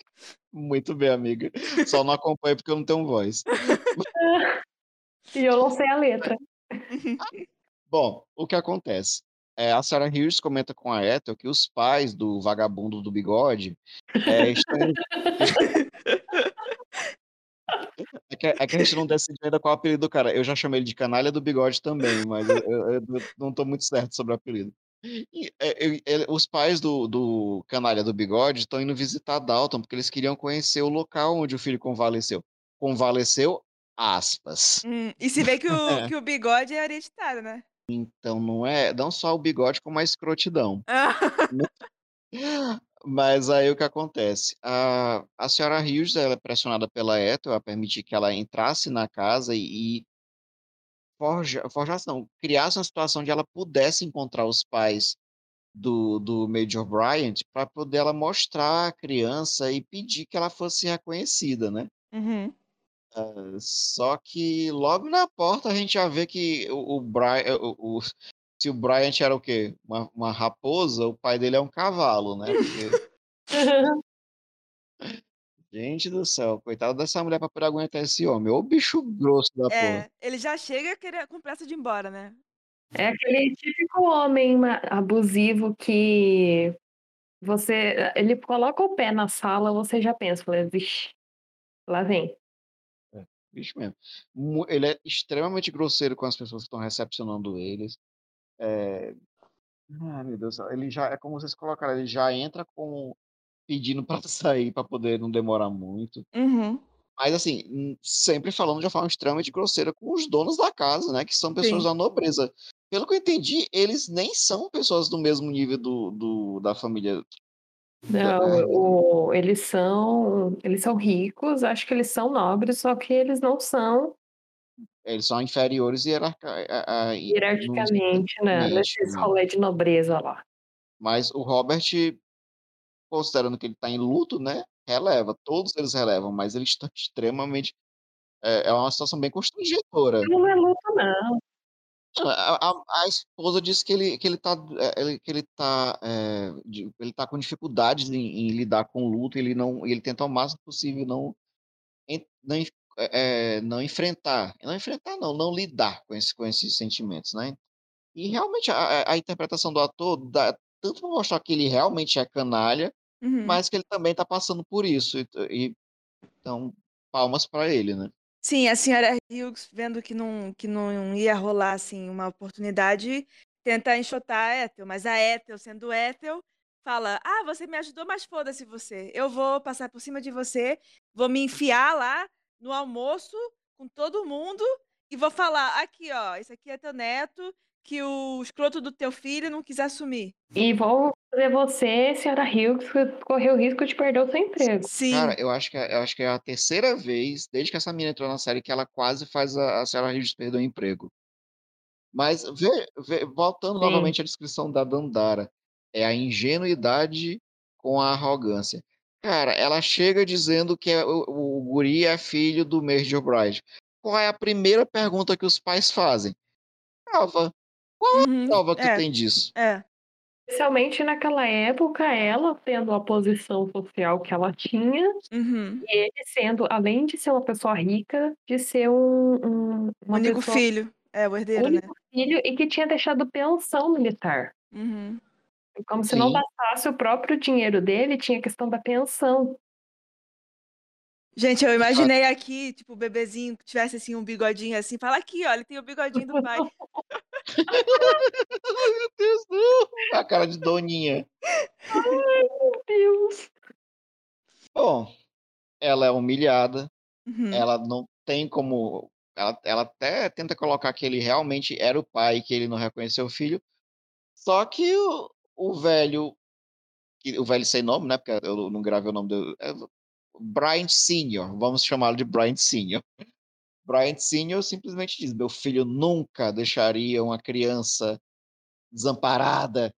Muito bem, amiga. Só não acompanho porque eu não tenho voz. <laughs> e eu não sei a letra. Bom, o que acontece? É, a Sarah Hughes comenta com a Ethel que os pais do vagabundo do bigode é, estão... <laughs> É que, é que, a gente não decidiu ainda qual é o apelido do cara. Eu já chamei ele de canalha do bigode também, mas eu, eu, eu não estou muito certo sobre o apelido. E, é, os pais do, do canalha do bigode estão indo visitar Dalton porque eles queriam conhecer o local onde o filho convalesceu. Convalesceu, aspas. Hum, e se vê que o, <laughs> que o bigode é hereditário, né? Então não é não só o bigode, como a escrotidão. <laughs> Mas aí o que acontece? A, a senhora Hughes ela é pressionada pela Ethel a permitir que ela entrasse na casa e, e forja, forjasse, não, criasse uma situação onde ela pudesse encontrar os pais do, do Major Bryant para poder ela mostrar a criança e pedir que ela fosse reconhecida, né? Uhum. Uh, só que logo na porta a gente já vê que o, o, Brian, o, o se o Bryant era o quê? Uma, uma raposa, o pai dele é um cavalo, né? Porque... <laughs> Gente do céu, coitado dessa mulher pra poder aguentar esse homem. Ô bicho grosso da é, porra. Ele já chega querer, com pressa de ir embora, né? É aquele típico homem abusivo que você. Ele coloca o pé na sala, você já pensa, fala, vixe, Lá vem. Bicho mesmo. Ele é extremamente grosseiro com as pessoas que estão recepcionando eles. É... Ah, meu Deus, ele já é como vocês colocaram, ele já entra com pedindo para <laughs> sair para poder não demorar muito. Uhum. Mas assim, hum, sempre falando de uma forma extremamente grosseira com os donos da casa, né? Que são pessoas Sim. da nobreza. Pelo que eu entendi, eles nem são pessoas do mesmo nível do, do- da família. Não, É. o- eles são eles são ricos, acho que eles são nobres, só que eles não são Eles são inferiores hierarca, a- a- hierarquicamente, né, nesses Exatamente. rolê de nobreza lá. Mas o Robert, considerando que ele está em luto, né? Releva. Todos eles relevam, mas eles estão <laughs> extremamente. É, é uma situação bem constrangedora. Não é luto, não. A, a- a esposa disse que ele, que ele tá, é, ele- que ele tá, é, ele tá com dificuldades em, em lidar com o luto, ele não, ele tenta ao máximo possível não, não, en- é, não enfrentar, não enfrentar não, não lidar com, esse, com esses sentimentos, né? E realmente a, a- a interpretação do ator dá tanto para mostrar que ele realmente é canalha, Uhum. mas que ele também está passando por isso. E, e- então, palmas para ele, né? Sim, a senhora Hughes, vendo que não, que não ia rolar assim uma oportunidade, tenta enxotar a Ethel, mas a Ethel, sendo Ethel, fala: Ah, você me ajudou, mas foda-se você. Eu vou passar por cima de você, vou me enfiar lá no almoço com todo mundo e vou falar: Aqui, ó, esse aqui é teu neto, que o escroto do teu filho não quis assumir. E vou fazer você, senhora Hughes, correr o risco de perder o seu emprego. Sim. Cara, eu acho que é, eu acho que é a terceira vez, desde que essa menina entrou na série, que ela quase faz a, a Sarah Hughes perder o emprego. Mas, vê, vê- voltando Sim. novamente à descrição da Dandara, é a ingenuidade com a arrogância. Cara, ela chega dizendo que é- o, o guri é filho do Major Bride. Qual é a primeira pergunta que os pais fazem? Prova. Uhum, Prova que é, tem disso. é. Especialmente naquela época, ela tendo a posição social que ela tinha, Uhum. e ele sendo, além de ser uma pessoa rica, de ser um, um- O uma único pessoa filho. É, o herdeiro, né? único filho e que tinha deixado pensão militar. Uhum. Como se não Sim. bastasse o próprio dinheiro dele, tinha a questão da pensão. Gente, eu imaginei aqui, tipo, o bebezinho que tivesse assim um bigodinho assim, fala aqui, ó, ele tem o bigodinho do pai. <laughs> Meu Deus, não. A cara de Doninha. Meu Deus! Bom, ela é humilhada, Uhum. ela não tem como. Ela, ela até tenta colocar que ele realmente era o pai, que ele não reconheceu o filho. Só que o, o velho, o velho sem nome, né? Porque eu não gravei o nome dele. Bryant Senior, vamos chamá-lo de Bryant Senior. Bryant Senior simplesmente diz: Meu filho nunca deixaria uma criança desamparada.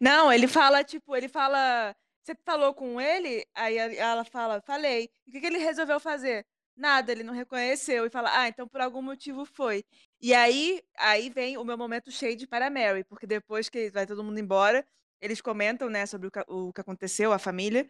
Não, ele fala, tipo, ele fala. Você falou com ele? Aí ela fala, falei. E o que, que ele resolveu fazer? Nada, ele não reconheceu. E fala, ah, então por algum motivo foi. E aí, aí vem o meu momento shade para Mary, porque depois que vai todo mundo embora, eles comentam, né, sobre o que aconteceu, a família.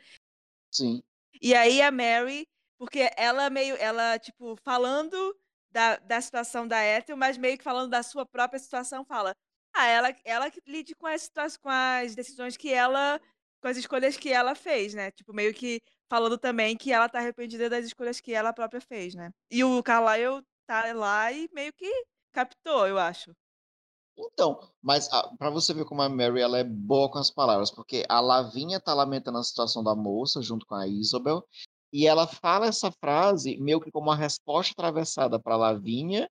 Sim. E aí a Mary, porque ela meio, ela, tipo, falando da, da situação da Ethel, mas meio que falando da sua própria situação, fala, ah, ela, ela que lide com as, com as decisões que ela, com as escolhas que ela fez, né? Tipo, meio que falando também que ela tá arrependida das escolhas que ela própria fez, né? E o Carlyle tá lá e meio que captou, eu acho. Então, mas para você ver como a Mary ela é boa com as palavras, porque a Lavinha tá lamentando a situação da moça junto com a Isabel, e ela fala essa frase meio que como uma resposta atravessada para Lavinha,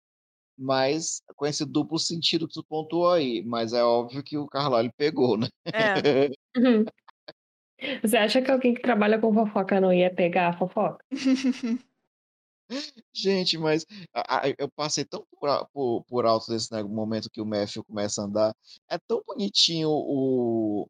mas com esse duplo sentido que tu pontuou aí. Mas é óbvio que o Carlyle pegou, né? É. Uhum. <laughs> Você acha que alguém que trabalha com fofoca não ia pegar a fofoca? <laughs> Gente, mas a- a- eu passei tão por, a- por- por alto desse né, momento que o Matthew começa a andar. É tão bonitinho o.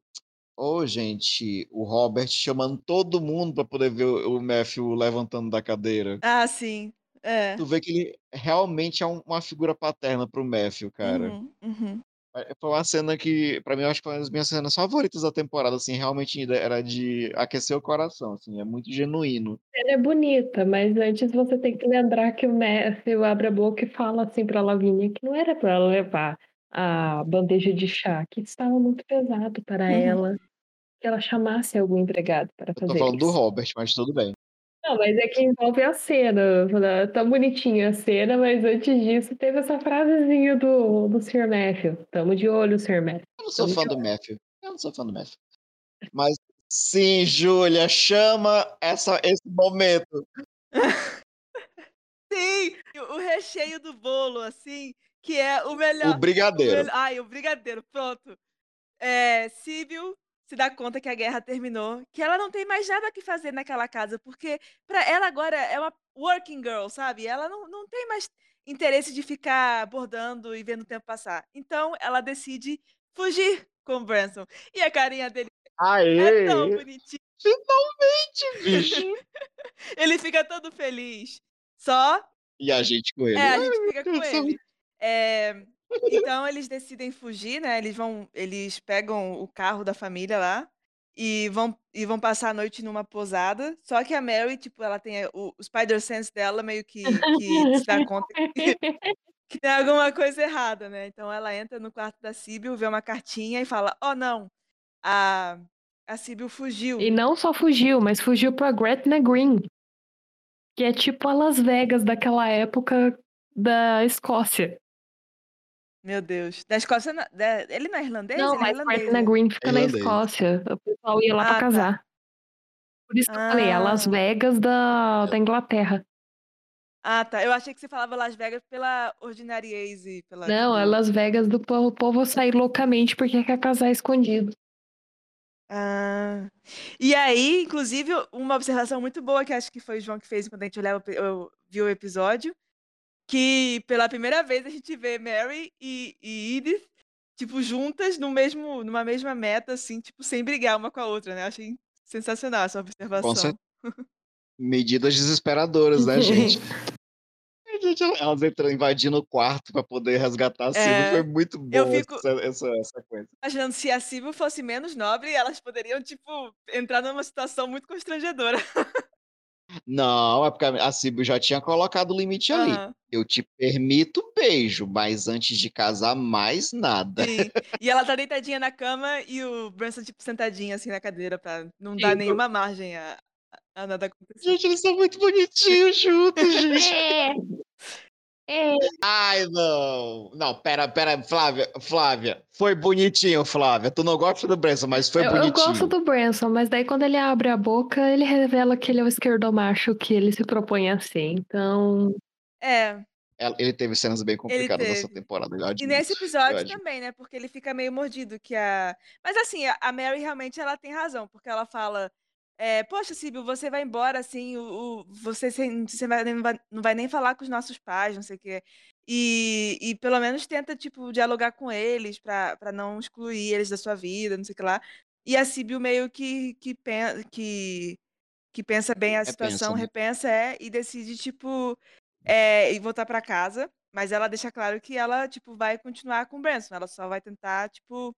Ô, gente, o Robert chamando todo mundo para poder ver o, o Matthew levantando da cadeira. ah, sim. É. Tu vê que ele realmente é um- uma figura paterna pro Matthew, cara. Uhum, uhum. É- Foi uma cena que, pra mim, eu acho que foi uma das minhas cenas favoritas da temporada, assim, realmente era de aquecer o coração, assim, é muito genuíno. Ela é bonita, mas antes você tem que lembrar que o Matthew abre a boca e fala assim pra Lavínia que não era pra ela levar a bandeja de chá, que estava muito pesado para Uhum. ela, que ela chamasse algum empregado para Eu tô fazer falando do isso. Robert, mas tudo bem. Não, mas é que envolve a cena. né? Tá bonitinha a cena, mas antes disso teve essa frasezinha do, do Sr. Matthew. Tamo de olho, Sr. Matthew. Eu não sou Tamo fã do Matthew. Eu não sou fã do Matthew. Mas sim, Júlia, chama essa, esse momento. <laughs> Sim, o o recheio do bolo, assim, que é o melhor. O brigadeiro. mel- Ai, o brigadeiro, pronto. É, Síbil se dá conta que a guerra terminou, que ela não tem mais nada que fazer naquela casa, porque para ela agora é uma working girl, sabe? Ela não, não tem mais interesse de ficar bordando e vendo o tempo passar. Então ela decide fugir com o Branson. E a carinha dele é tão Aê! bonitinha. Finalmente, bicho! <laughs> Ele fica todo feliz. Só E a gente com ele. É, a gente fica <laughs> com ele. É, então eles decidem fugir, né? Eles vão, eles pegam o carro da família lá e vão e vão passar a noite numa posada. Só que a Mary, tipo, ela tem a- o, o Spider Sense dela meio que, que se dá conta que, que tem alguma coisa errada, né? Então ela entra no quarto da Sibyl, vê uma cartinha e fala: "Oh, não. A a Sibyl fugiu". E não só fugiu, mas fugiu pra Gretna Green. Que é tipo a Las Vegas daquela época da Escócia. Meu Deus. Da Escócia, na- da- ele não é irlandês? Não, ele é mas irlandês. Né? Green fica na Irlandês. Escócia. O pessoal ia lá Ah, pra tá. casar. Por isso que eu falei, é a Las Ah. Vegas da, da Inglaterra. Ah, tá. Eu achei que você falava Las Vegas pela ordinariese, pela, Não, é. Las Vegas do povo, o povo sair loucamente porque quer casar escondido. Ah. E aí, inclusive, uma observação muito boa que acho que foi o João que fez quando a gente olhava, eu vi o episódio, que pela primeira vez a gente vê Mary e, e Edith, tipo, juntas no mesmo, numa mesma meta, assim, tipo, sem brigar uma com a outra, né? Achei sensacional essa observação. Medidas desesperadoras, né, <laughs> gente? Elas entrando, invadindo o quarto pra poder resgatar a Silvia. É, Foi muito eu boa fico- essa, essa, essa coisa. Imaginando se a Sibyl fosse menos nobre, elas poderiam, tipo, entrar numa situação muito constrangedora. <laughs> Não, é porque a Silvia já tinha colocado o limite ali. Aham, Eu te permito beijo, mas antes de casar, mais nada. sim. E ela tá deitadinha na cama e o Branson, tipo, sentadinho assim na cadeira pra não dar Tipo- nenhuma margem a, a nada acontecer. Gente, eles são muito bonitinhos juntos, gente. <laughs> É. É. Ai, não. Não, pera, pera, Flávia, Flávia. Foi bonitinho, Flávia. Tu não gosta do Branson, mas foi Eu, eu bonitinho. gosto do Branson, mas daí quando ele abre a boca, ele revela que ele é o esquerdomacho que ele se propõe a ser. Então, É, Ela- Ele teve cenas bem complicadas nessa temporada. eu e nesse eu episódio também, né? Porque ele fica meio mordido que a... Mas assim, a a Mary realmente ela tem razão, porque ela fala... é, Poxa, Sibyl, você vai embora, assim, o, o- você, sem- você vai- não, vai, não vai nem falar com os nossos pais, não sei o quê. E, e pelo menos tenta, tipo, dialogar com eles pra, pra não excluir eles da sua vida, não sei o que lá. E a Sibyl meio que, que, pen- que, que pensa bem a Repensa, situação, né? repensa, é, e decide, tipo, é, ir voltar pra casa. Mas ela deixa claro que ela, tipo, vai continuar com o Branson. Ela só vai tentar, tipo,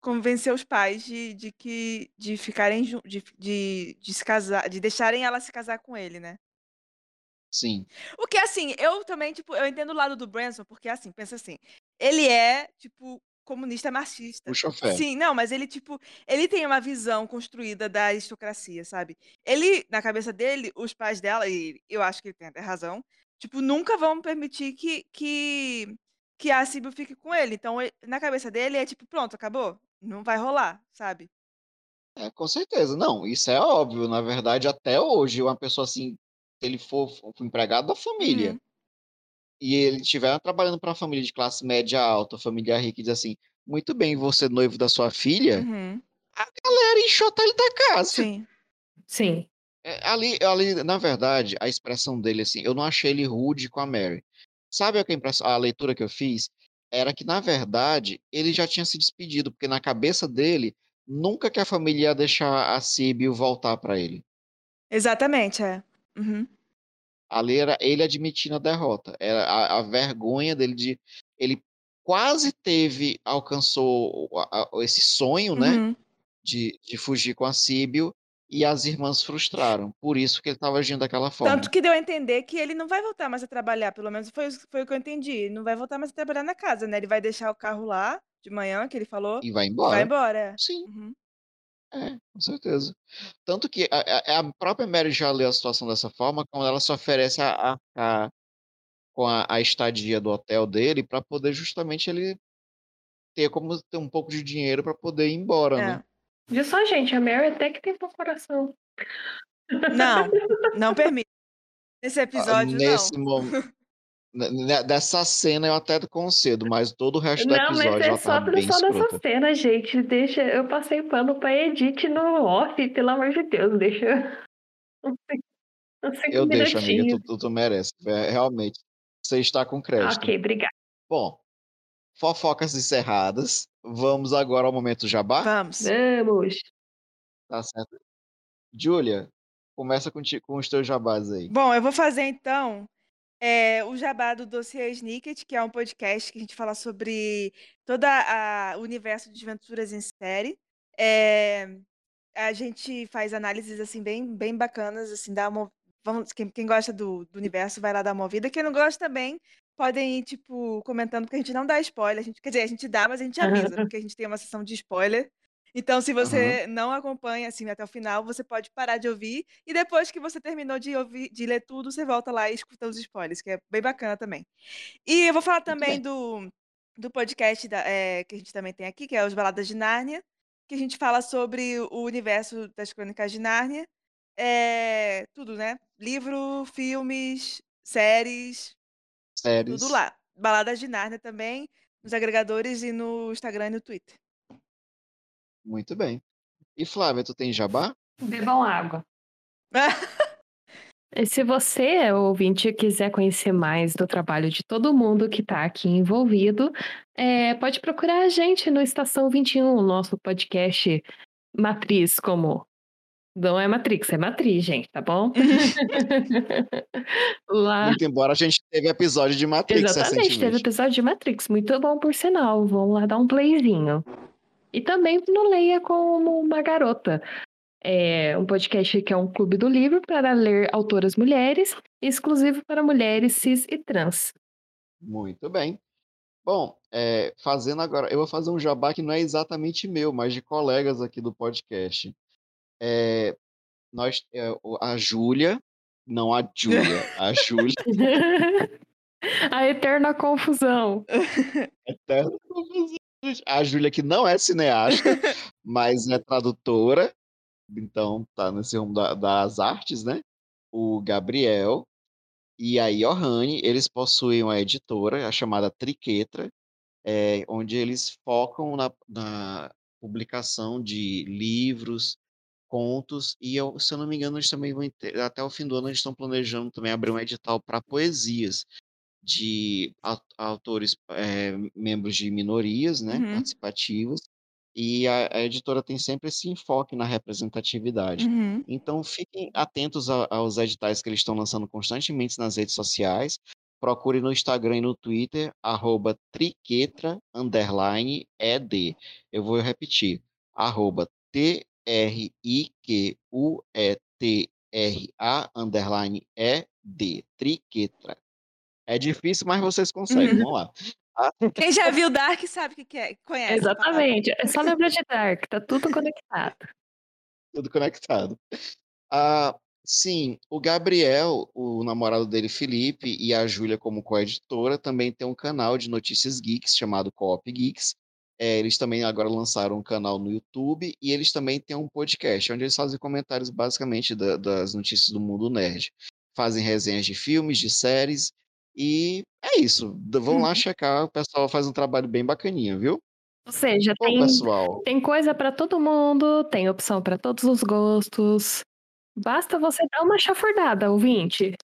convencer os pais de, de que de ficarem de, de, de se casar, de deixarem ela se casar com ele, né? Sim. O que, assim, eu também, tipo, eu entendo o lado do Branson, porque, assim, pensa assim, ele é, tipo, comunista marxista. Puxa fé. Sim, não, mas ele, tipo, ele tem uma visão construída da aristocracia, sabe? Ele, na cabeça dele, os pais dela, e eu acho que ele tem até razão, tipo, nunca vão permitir que, que, que a Sibyl fique com ele. Então, ele- na cabeça dele, é tipo, pronto, acabou. Não vai rolar, sabe? É, com certeza. Não, isso é óbvio. Na verdade, até hoje, uma pessoa assim, se ele for for empregado da família Uhum. e ele estiver trabalhando para uma família de classe média alta, família rica, e diz assim: muito bem, você noivo da sua filha, Uhum. galera enxota ele da casa. Sim. sim. É, ali, ali, na verdade, a expressão dele, assim, eu não achei ele rude com a Mary. Sabe a, que a impressão- a leitura que eu fiz? Era que, na verdade, ele já tinha se despedido, porque na cabeça dele, nunca que a família ia deixar a Sibyl voltar para ele. Exatamente, é. Uhum. Ali era ele admitindo a derrota. Era a, a vergonha dele de. Ele quase teve, alcançou a- a- esse sonho, né? Uhum. De, de fugir com a Sibyl e as irmãs frustraram. Por isso que ele estava agindo daquela forma. Tanto que deu a entender que ele não vai voltar mais a trabalhar, pelo menos foi, foi o que eu entendi. Não vai voltar mais a trabalhar na casa, né? Ele vai deixar o carro lá de manhã, que ele falou, E vai embora. vai embora. Sim. Uhum. É, com certeza. Tanto que a, a, própria Mary já lê a situação dessa forma, quando ela se oferece a, a, a com a, a estadia do hotel dele para poder justamente ele ter como ter um pouco de dinheiro para poder ir embora, É. né? Viu só, gente? A Mary até que tem bom coração. Não, <laughs> não permite. Nesse Ah, episódio, Nesse não. momento. Dessa cena eu até concedo, mas todo o resto do Não, mas episódio é ela só, tá bem só dessa cena, gente. Deixa. Eu passei pano pra Edith no off, pelo amor de Deus. Deixa. uns <laughs> cinco Eu deixo, amiga, tu, tu, tu merece. É, realmente, você está com crédito. Ok, obrigada. Bom, fofocas encerradas. Vamos agora ao momento jabá. Vamos. Vamos. Tá certo. Júlia, começa contigo, com os teus jabás aí. Bom, eu vou fazer então é, o jabá do Dossiê Snicket, que é um podcast que a gente fala sobre todo o universo de aventuras em série. É, a gente faz análises assim bem, bem bacanas, assim, dá uma, vamos, quem, quem gosta do, do universo vai lá dar uma ouvida. Quem não gosta também podem ir, tipo, comentando, porque a gente não dá spoiler. A gente, quer dizer, a gente dá, mas a gente avisa, <laughs> porque a gente tem uma sessão de spoiler. Então, se você não acompanha assim até o final, você pode parar de ouvir e depois que você terminou de ouvir, de ler tudo, você volta lá e escuta os spoilers, que é bem bacana também. E eu vou falar também do, do podcast da- é, que a gente também tem aqui, que é os Baladas de Nárnia, que a gente fala sobre o universo das Crônicas de Nárnia. É, tudo, né? Livro, filmes, séries, Séries. tudo lá. Baladas de Nárnia também, nos agregadores e no Instagram e no Twitter. Muito bem. E Flávia, tu tem jabá? Bebam água. <laughs> E se você, ouvinte, quiser conhecer mais do trabalho de todo mundo que está aqui envolvido, é, pode procurar a gente no Estação 21, nosso podcast Matriz, como. Não é Matrix, é Matriz, gente, tá bom? <laughs> Lá. Muito embora a gente teve episódio de Matrix Exatamente, teve episódio de Matrix, muito bom por sinal. Vamos lá dar um playzinho. E também no Leia como uma garota. É um podcast que é um clube do livro para ler autoras mulheres, exclusivo para mulheres cis e trans. Muito bem. Bom, é, fazendo agora, eu vou fazer um jabá que não é exatamente meu, mas de colegas aqui do podcast. É, nós, o- a Júlia, não a Júlia, <laughs> a Júlia, A eterna confusão. <laughs> eterna confusão, a Júlia que não é cineasta, <laughs> mas é tradutora, então tá nesse rumo da- das artes, né? O Gabriel e a Johanne, eles possuem uma editora, a chamada Triquetra, é, onde eles focam na, na publicação de livros, contos, e eu, se eu não me engano, eles também vão ter, até o fim do ano eles estão planejando também abrir um edital para poesias de au- autores é, membros de minorias, né, Uhum. participativas, e a, a editora tem sempre esse enfoque na representatividade. Uhum. Então, fiquem atentos a- aos editais que eles estão lançando constantemente nas redes sociais. Procure no Instagram e no Twitter, arroba triquetra, underline, ed. Eu vou repetir, arroba T-R-I-Q-U-E-T-R-A, underline, ed, triquetra. É difícil, mas vocês conseguem, Uhum. vamos lá. Quem já viu <laughs> Dark sabe o que, é, conhece. Exatamente. É só lembrar de Dark, tá tudo conectado. Tudo conectado. Ah, sim, o Gabriel, o namorado dele, Felipe, e a Júlia, como coeditora, também tem um canal de notícias geeks chamado Coop Geeks. É, eles também agora lançaram um canal no YouTube e eles também têm um podcast, onde eles fazem comentários basicamente da- das notícias do mundo nerd. Fazem resenhas de filmes, de séries, e é isso. Vão lá checar, o pessoal faz um trabalho bem bacaninha, viu? Ou seja, Bom, tem, pessoal, tem coisa pra todo mundo, tem opção pra todos os gostos. Basta você dar uma chafurdada, ouvinte.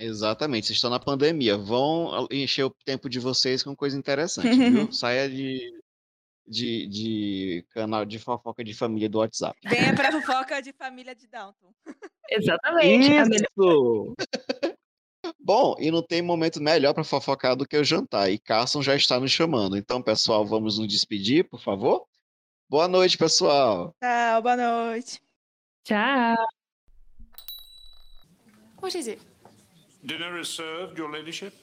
Exatamente, vocês estão na pandemia. Vão encher o tempo de vocês com coisa interessante, viu? <laughs> Saia de, de, de canal de fofoca de família do WhatsApp. Venha pra <laughs> fofoca de família de Downton. Exatamente. Isso! <laughs> Bom, e não tem momento melhor para fofocar do que o jantar. E Carson já está nos chamando. Então, pessoal, vamos nos despedir, por favor? Boa noite, pessoal. Tchau, boa noite. Tchau. What is it? Dinner is served, Your Ladyship.